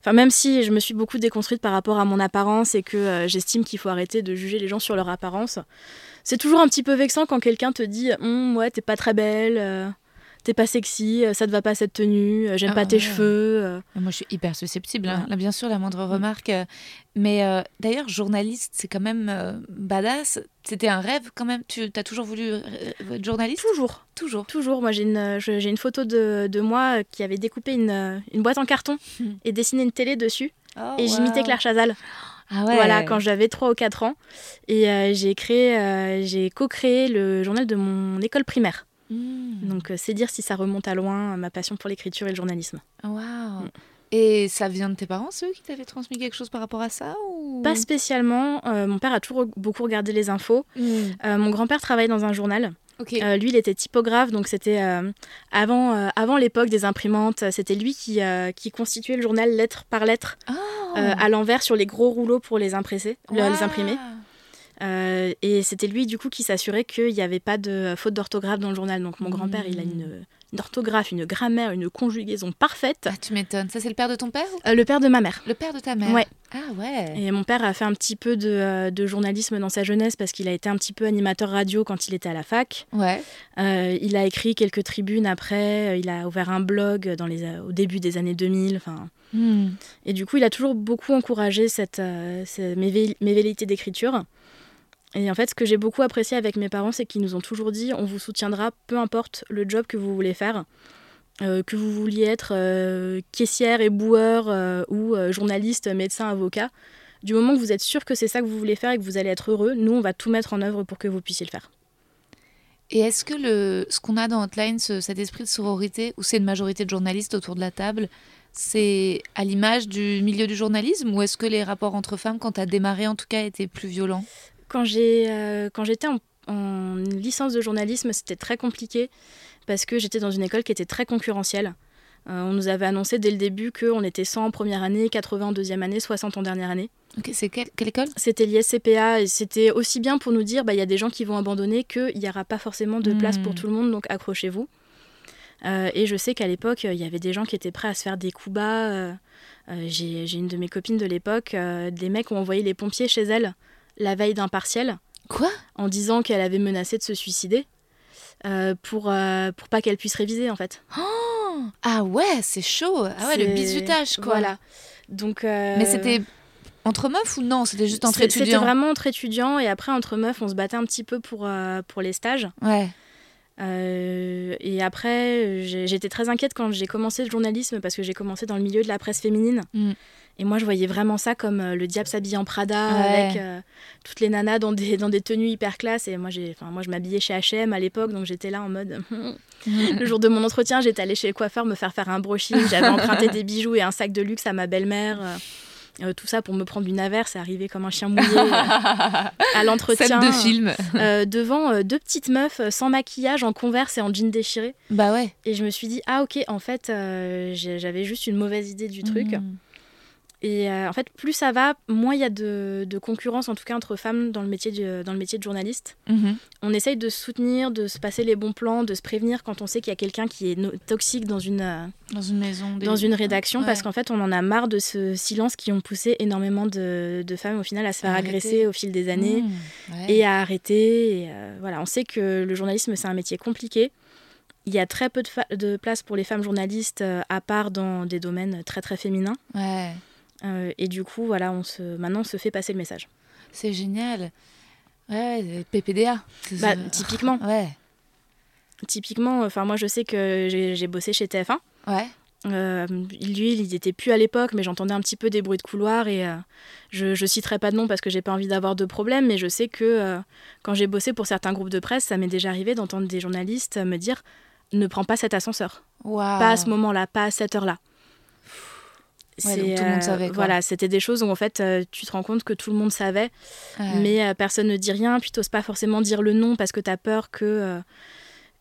enfin, même si je me suis beaucoup déconstruite par rapport à mon apparence et que j'estime qu'il faut arrêter de juger les gens sur leur apparence, c'est toujours un petit peu vexant quand quelqu'un te dit Hum, Ouais, t'es pas très belle. T'es pas sexy, euh, ça te va pas cette tenue, euh, j'aime
Ah
pas tes
ouais.
cheveux. euh.
Moi, je suis hyper susceptible. hein. Là, bien sûr, la moindre remarque. euh, Mais euh, d'ailleurs, journaliste, c'est quand même euh, badass. C'était un rêve quand même. Tu as toujours voulu être journaliste?
Toujours.
Toujours.
Toujours, moi j'ai une, je- j'ai une photo de, de moi qui avait découpé une, une boîte en carton et dessiné une télé dessus.
Oh,
et j'imitais
wow.
Claire Chazal.
Ah ouais.
Voilà, quand j'avais 3 ou 4 ans. Et euh, j'ai créé, euh, j'ai co-créé le journal de mon école primaire.
Hmm.
Donc euh, c'est dire si ça remonte à loin, ma passion pour l'écriture et le journalisme.
Waouh.
Mm.
Et ça vient de tes parents, ceux qui t'avaient transmis quelque chose par rapport à ça ou...
Pas spécialement, euh, mon père a toujours beaucoup regardé les infos.
Hmm.
Euh, mon grand-père travaille dans un journal.
Ok.
Euh, lui, il était typographe, donc c'était euh, avant, euh, avant l'époque des imprimantes. C'était lui qui, qui constituait le journal lettre par lettre
Oh.
euh, à l'envers sur les gros rouleaux pour les impresser, le- les
Waouh.
imprimer. Euh, et c'était lui, du coup, qui s'assurait qu'il n'y avait pas de faute d'orthographe dans le journal. Donc mon grand-père, il a une, une orthographe, une grammaire, une conjugaison parfaite.
Ah, tu m'étonnes. Ça, c'est le père de ton père
Euh, le père de ma mère.
Le père de ta mère
Ouais.
Ah ouais.
Et mon père a fait un petit peu de, euh, de journalisme dans sa jeunesse parce qu'il a été un petit peu animateur radio quand il était à la fac.
Ouais.
Euh, il a écrit quelques tribunes après, il a ouvert un blog dans les, au début des années 2000. Enfin,
Hmm.
Et du coup, il a toujours beaucoup encouragé cette, ce- mes, vé- mes velléités d'écriture. Et en fait, ce que j'ai beaucoup apprécié avec mes parents, c'est qu'ils nous ont toujours dit on vous soutiendra, peu importe le job que vous voulez faire. Euh, que vous vouliez être euh, caissière, éboueur euh, ou journaliste, médecin, avocat. Du moment que vous êtes sûr que c'est ça que vous voulez faire et que vous allez être heureux, nous, on va tout mettre en œuvre pour que vous puissiez le faire.
Et est-ce que le, ce qu'on a dans Hotline, ce- cet esprit de sororité, où c'est une majorité de journalistes autour de la table, c'est à l'image du milieu du journalisme ou est-ce que les rapports entre femmes, quand tu as démarré en tout cas, étaient plus violents?
Quand euh, quand j'étais en, en licence de journalisme, c'était très compliqué parce que j'étais dans une école qui était très concurrentielle. Euh, on nous avait annoncé dès le début qu'on était 100 en première année, 80 en deuxième année, 60 en dernière année.
Ok, c'est quelle, quelle école?
C'était l'ISCPA et c'était aussi bien pour nous dire bah, il y a des gens qui vont abandonner qu'il n'y aura pas forcément de place
Hmm.
pour tout le monde, donc accrochez-vous. Euh, et je sais qu'à l'époque, il y avait des gens qui étaient prêts à se faire des coups bas. euh, J'ai une de mes copines de l'époque, des mecs ont envoyé les pompiers chez elle la veille d'un partiel
Quoi?
En disant qu'elle avait menacé de se suicider euh, pour, euh, pour pas qu'elle puisse réviser en fait.
Ah ouais, c'est chaud. Ah ouais, le bizutage quoi.
Voilà. Donc, euh,
Mais c'était entre meufs ou non? C'était juste entre
c'est- C'était
étudiants?
vraiment entre étudiants et après entre meufs, on se battait un petit peu pour, pour les stages.
Ouais.
Euh, et après, j'étais très inquiète quand j'ai commencé le journalisme parce que j'ai commencé dans le milieu de la presse féminine.
Mm.
Et moi, je voyais vraiment ça comme euh, le diable s'habille en Prada
Ouais.
avec euh, toutes les nanas dans des, dans des tenues hyper classe. Et moi, j'ai, moi je m'habillais chez H&M à l'époque, donc j'étais là en mode. le jour de mon entretien, j'étais allée chez le coiffeur me faire faire un brushing. J'avais emprunté des bijoux et un sac de luxe à ma belle-mère. euh. Tout ça pour me prendre une averse et arriver comme un chien mouillé à l'entretien.
de film.
Devant deux petites meufs sans maquillage, en converse et en jean déchiré.
Bah ouais.
Et je me suis dit, ah ok, en fait, j'avais juste une mauvaise idée du truc. Et euh, en fait, plus ça va, moins il y a de, concurrence, en tout cas entre femmes, dans le métier, dans le métier de journaliste. Mhm. On essaye de se soutenir, de se passer les bons plans, de se prévenir quand on sait qu'il y a quelqu'un qui est toxique dans une, euh,
dans une maison,
dans une rédaction, parce qu'en fait, on en a marre de ce silence qui ont poussé énormément de, femmes au final à se faire agresser au fil des années mmh, et à arrêter. Et, euh, voilà, on sait que le journalisme, c'est un métier compliqué. Il y a très peu de, de place pour les femmes journalistes, à part dans des domaines très très féminins.
Ouais.
Euh, et du coup, voilà, on se, maintenant, on se fait passer le message.
C'est génial. Ouais, PPDA.
Bah, typiquement.
Ouais.
Typiquement, enfin, moi, je sais que j'ai bossé chez TF1.
Ouais.
Euh, lui, il n'était plus à l'époque, mais j'entendais un petit peu des bruits de couloir et euh, je, ne citerai pas de nom parce que j'ai pas envie d'avoir de problème, mais je sais que quand j'ai bossé pour certains groupes de presse, ça m'est déjà arrivé d'entendre des journalistes me dire ne prends pas cet ascenseur. Pas à ce moment-là, pas à cette heure-là.
Ouais, tout le monde savait.
Voilà, c'était des choses où en fait euh, tu te rends compte que tout le monde savait, mais euh, personne ne dit rien, puis t'oses pas forcément dire le nom parce que tu as peur que, euh,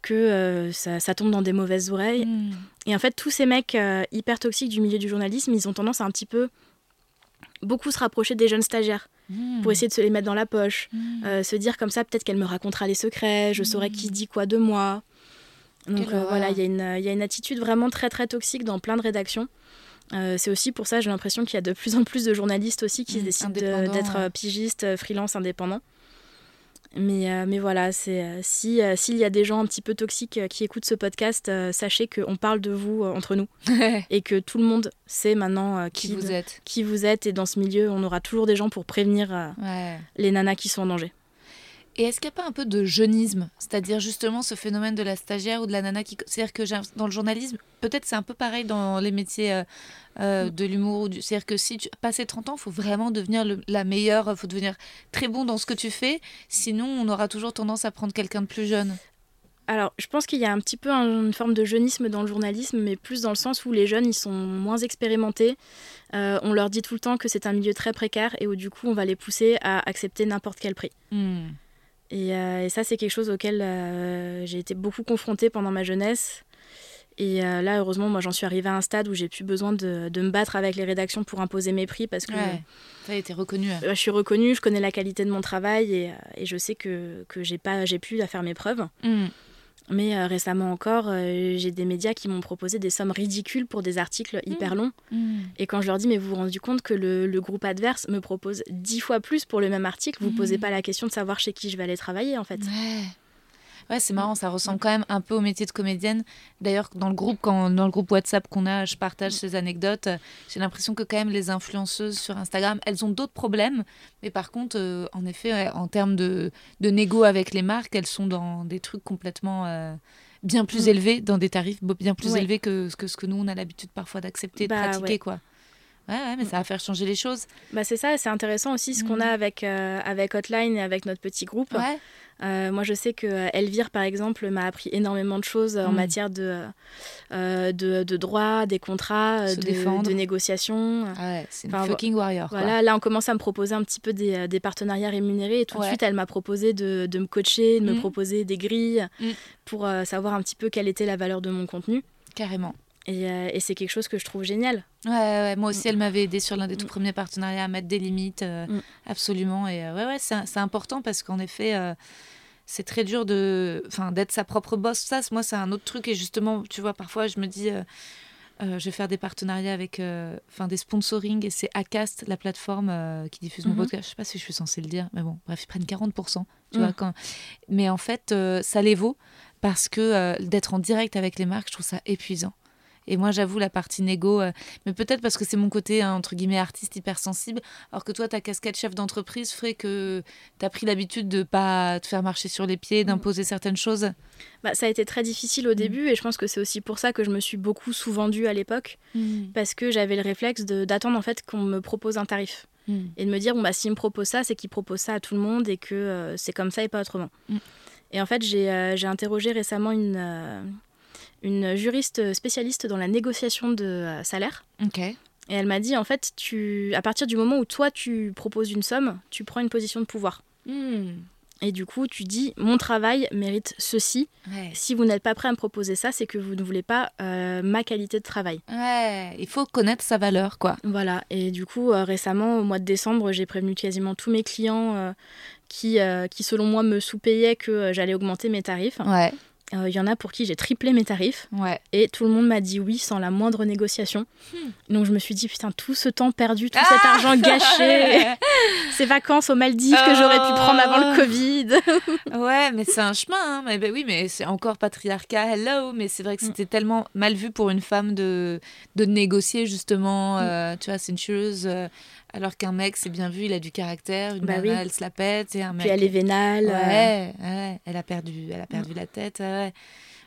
que ça, tombe dans des mauvaises oreilles. Hmm. Et en fait, tous ces mecs hyper toxiques du milieu du journalisme, ils ont tendance à un petit peu beaucoup se rapprocher des jeunes stagiaires hmm. pour essayer de se les mettre dans la poche, hmm. se dire comme ça peut-être qu'elle me racontera les secrets, je saurai qui dit quoi de moi. Donc voilà, il y, y, a une attitude vraiment très très toxique dans plein de rédactions. Euh, c'est aussi pour ça, j'ai l'impression qu'il y a de plus en plus de journalistes aussi qui mmh, décident d'être euh, pigistes, euh, freelance, indépendants. Mais, mais voilà, c'est si s'il y a des gens un petit peu toxiques qui écoutent ce podcast, sachez qu'on parle de vous entre nous et que tout le monde sait maintenant qui, vous êtes. Qui vous êtes et dans ce milieu, on aura toujours des gens pour prévenir les nanas qui sont en danger.
Et est-ce qu'il n'y a pas un peu de jeunisme C'est-à-dire justement ce phénomène de la stagiaire ou de la nana qui. C'est-à-dire que dans le journalisme, peut-être c'est un peu pareil dans les métiers euh, euh, de l'humour. Du... C'est-à-dire que si tu passes 30 ans, il faut vraiment devenir la meilleure, il faut devenir très bon dans ce que tu fais. Sinon, on aura toujours tendance à prendre quelqu'un de plus jeune.
Alors, je pense qu'il y a un petit peu une forme de jeunisme dans le journalisme, mais plus dans le sens où les jeunes, ils sont moins expérimentés. Euh, on leur dit tout le temps que c'est un milieu très précaire et où du coup, on va les pousser à accepter n'importe quel prix. Euh, et, ça, c'est quelque chose auquel euh, j'ai été beaucoup confrontée pendant ma jeunesse. Et euh, là, heureusement, moi, j'en suis arrivée à un stade où j'ai plus besoin de, me battre avec les rédactions pour imposer mes prix parce que.
ça a été reconnu.
je suis reconnue, je connais la qualité de mon travail et, je sais que, que j'ai pas, j'ai pu à faire mes preuves.
Mmh.
Mais euh, récemment encore, euh, j'ai des médias qui m'ont proposé des sommes ridicules pour des articles mmh. hyper longs.
Mmh.
Et quand je leur dis, mais vous vous rendez compte que le, groupe adverse me propose dix fois plus pour le même article, vous ne posez mmh. pas la question de savoir chez qui je vais aller travailler en fait.
Ouais, c'est marrant, ça ressemble quand même un peu au métier de comédienne. D'ailleurs, dans le groupe, quand, dans le groupe WhatsApp qu'on a, je partage ces anecdotes. J'ai l'impression que quand même les influenceuses sur Instagram, elles ont d'autres problèmes, mais par contre, euh, en effet, en termes de, de négo avec les marques, elles sont dans des trucs complètement euh, bien plus mm. élevés, dans des tarifs bien plus élevés que, que, ce que nous on a l'habitude parfois d'accepter, de bah, pratiquer, quoi. Ouais, mais ça va faire changer les choses.
Bah c'est ça, c'est intéressant aussi ce qu'on mm. a avec, euh, avec Hotline et avec notre petit groupe.
Ouais.
Euh, moi, je sais que euh, Elvire, par exemple, m'a appris énormément de choses en mm. matière de, euh, de, de, droit, des contrats, de, de, négociations.
Ah ouais, c'est une fucking warrior.
Voilà, là, on commence à me proposer un petit peu des, des partenariats rémunérés. Et tout de suite, elle m'a proposé de, de, me coacher, de me mm. proposer des grilles mm. pour savoir un petit peu quelle était la valeur de mon contenu.
Carrément.
Et, et c'est quelque chose que je trouve génial.
Ouais, ouais, moi aussi, elle m'avait aidé sur l'un des tout premiers partenariats à mettre des limites, absolument. Et ouais, ouais, c'est important parce qu'en effet, c'est très dur de, enfin, d'être sa propre boss. Ça, moi, c'est un autre truc. Et justement, tu vois, parfois, je me dis, euh, euh, je vais faire des partenariats avec, euh, des sponsoring. Et c'est Acast, la plateforme qui diffuse mon mhm. podcast. Je sais pas si je suis censée le dire, mais bon, bref, ils prennent 40%. Tu vois, quand... Mais en fait, ça les vaut parce que d'être en direct avec les marques, je trouve ça épuisant. Et moi, j'avoue, la partie négo, euh, mais peut-être parce que c'est mon côté, hein, entre guillemets, artiste hypersensible, alors que toi, ta casquette chef d'entreprise ferait que tu as pris l'habitude de pas te faire marcher sur les pieds, d'imposer certaines choses.
Bah, ça a été très difficile au mm. début et je pense que c'est aussi pour ça que je me suis beaucoup sous-vendue à l'époque, mm. parce que j'avais le réflexe d'attendre en fait qu'on me propose un tarif. Mm. Et de me dire, bon, bah, s'il me propose ça, c'est qu'il propose ça à tout le monde et que euh, c'est comme ça et pas autrement. Et en fait, j'ai euh, interrogé récemment une, une juriste spécialiste dans la négociation de euh, salaire. Et elle m'a dit, en fait, tu, à partir du moment où toi, tu proposes une somme, tu prends une position de pouvoir.
Hmm.
Et du coup, tu dis, mon travail mérite ceci.
Ouais.
Si vous n'êtes pas prêt à me proposer ça, c'est que vous ne voulez pas euh, ma qualité de travail.
Ouais, il faut connaître sa valeur, quoi.
Voilà. Et du coup, euh, récemment, au mois de décembre, j'ai prévenu quasiment tous mes clients euh, qui, qui, selon moi, me sous-payaient que j'allais augmenter mes tarifs.
Ouais,
Euh, Il y en a pour qui j'ai triplé mes tarifs.
ouais.
Et tout le monde m'a dit oui sans la moindre négociation.
Hmm.
Donc je me suis dit, putain, tout ce temps perdu, tout
Ah
cet argent gâché, ces vacances aux Maldives que j'aurais pu prendre avant le Covid.
Ouais, mais c'est un chemin. Hein. Mais ben oui, mais c'est encore patriarcat. Hello, mais c'est vrai
Mm.
que c'était tellement mal vu pour une femme de de négocier justement.
Mm.
euh, tu vois, c'est une chose. euh, alors qu'un mec, c'est bien vu, il a du caractère. Une
Bah
nana,
oui.
elle se la pète. Et un mec.
Puis elle est vénale. euh,
Ouais, ouais, elle a perdu, elle a perdu la tête. Ouais,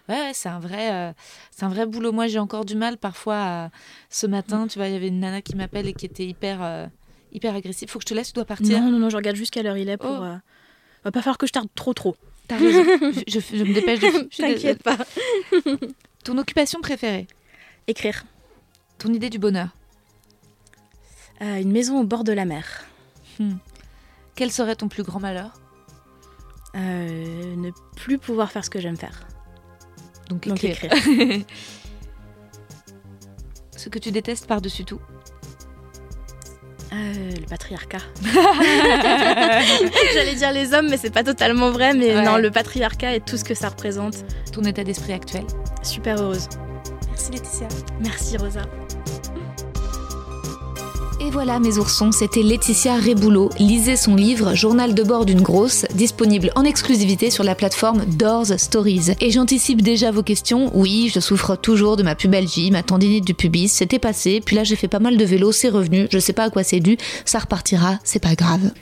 ouais, ouais, c'est un vrai, euh, c'est un vrai boulot. Moi, j'ai encore du mal parfois. à- Ce matin, tu vois, il y avait une nana qui m'appelle et qui était hyper, euh, hyper agressive. Faut que je te laisse, tu dois partir.
Non, non, non, je regarde juste quelle heure il est pour.
Oh.
Va pas falloir que je tarde trop, trop.
T'as raison. je, je- je me dépêche. De...
T'inquiète pas.
Ton occupation préférée,
Écrire.
ton idée du bonheur?
Euh, une maison au bord de la mer.
Quel serait ton plus grand malheur?
Euh, ne plus pouvoir faire ce que j'aime faire.
Donc,
Donc
écrire. Ce que tu détestes par-dessus tout?
Euh, le patriarcat. J'allais dire les hommes, mais c'est pas totalement vrai. Mais
Ouais.
non, le patriarcat et tout ce que ça représente.
Ton état d'esprit actuel?
Super heureuse.
Merci Laetitia.
Merci Rosa.
Et voilà mes oursons, c'était Laetitia Réboulot. Lisez son livre Journal de bord d'une grosse, disponible en exclusivité sur la plateforme Doors Stories. Et j'anticipe déjà vos questions. Oui, je souffre toujours de ma pubalgie, ma tendinite du pubis, c'était passé, puis là j'ai fait pas mal de vélo, c'est revenu, je sais pas à quoi c'est dû, ça repartira, c'est pas grave.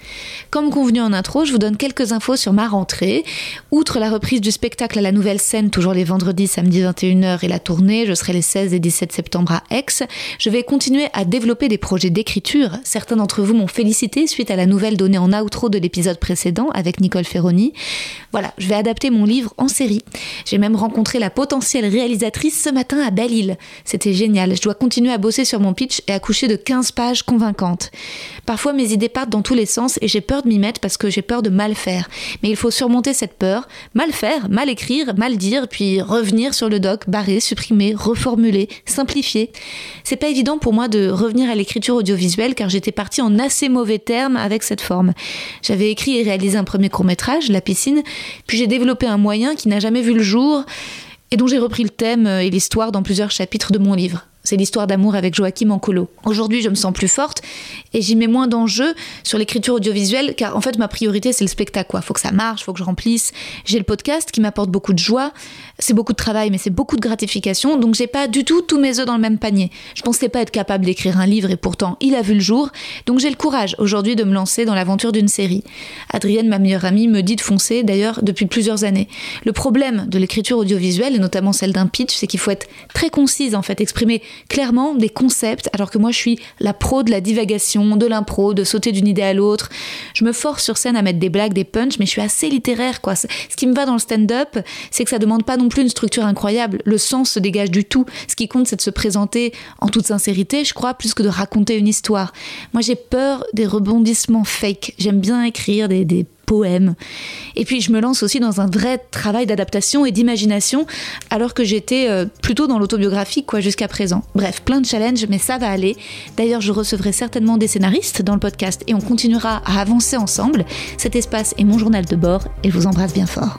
Comme convenu en intro, je vous donne quelques infos sur ma rentrée. Outre la reprise du spectacle à la nouvelle scène, toujours les vendredis, samedi 21h et la tournée, je serai les 16 et 17 septembre à Aix, je vais continuer à développer des projets d'écriture. Certains d'entre vous m'ont félicité suite à la nouvelle donnée en outro de l'épisode précédent avec Nicole Ferroni. Voilà, je vais adapter mon livre en série. J'ai même rencontré la potentielle réalisatrice ce matin à Belle-Île. C'était génial. Je dois continuer à bosser sur mon pitch et accoucher de 15 pages convaincantes. Parfois mes idées partent dans tous les sens et j'ai peur de m'y mettre parce que j'ai peur de mal faire. Mais il faut surmonter cette peur, mal faire, mal écrire, mal dire, puis revenir sur le doc, barrer, supprimer, reformuler, simplifier. C'est pas évident pour moi de revenir à l'écriture audiovisuelle car j'étais partie en assez mauvais termes avec cette forme. J'avais écrit et réalisé un premier court-métrage, La piscine, puis j'ai développé un moyen qui n'a jamais vu le jour et dont j'ai repris le thème et l'histoire dans plusieurs chapitres de mon livre. C'est l'histoire d'amour avec Joachim Ancolo. Aujourd'hui, je me sens plus forte et j'y mets moins d'enjeux sur l'écriture audiovisuelle car en fait, ma priorité, c'est le spectacle. Quoi. Faut que ça marche, faut que je remplisse. J'ai le podcast qui m'apporte beaucoup de joie. C'est beaucoup de travail, mais c'est beaucoup de gratification. Donc, j'ai pas du tout tous mes œufs dans le même panier. Je pensais pas être capable d'écrire un livre et pourtant, il a vu le jour. Donc, j'ai le courage aujourd'hui de me lancer dans l'aventure d'une série. Adrienne, ma meilleure amie, me dit de foncer d'ailleurs depuis plusieurs années. Le problème de l'écriture audiovisuelle et notamment celle d'un pitch, c'est qu'il faut être très concise en fait, exprimer clairement des concepts, alors que moi je suis la pro de la divagation, de l'impro, de sauter d'une idée à l'autre. Je me force sur scène à mettre des blagues, des punchs, mais je suis assez littéraire quoi. Ce qui me va dans le stand-up, c'est que ça demande pas non plus une structure incroyable. Le sens se dégage du tout. Ce qui compte, c'est de se présenter en toute sincérité, je crois, plus que de raconter une histoire. Moi j'ai peur des rebondissements fake. J'aime bien écrire des, des Et puis je me lance aussi dans un vrai travail d'adaptation et d'imagination, alors que j'étais euh, plutôt dans l'autobiographie quoi jusqu'à présent. Bref, plein de challenges, mais ça va aller. D'ailleurs, je recevrai certainement des scénaristes dans le podcast et on continuera à avancer ensemble. Cet espace est mon journal de bord et je vous embrasse bien fort.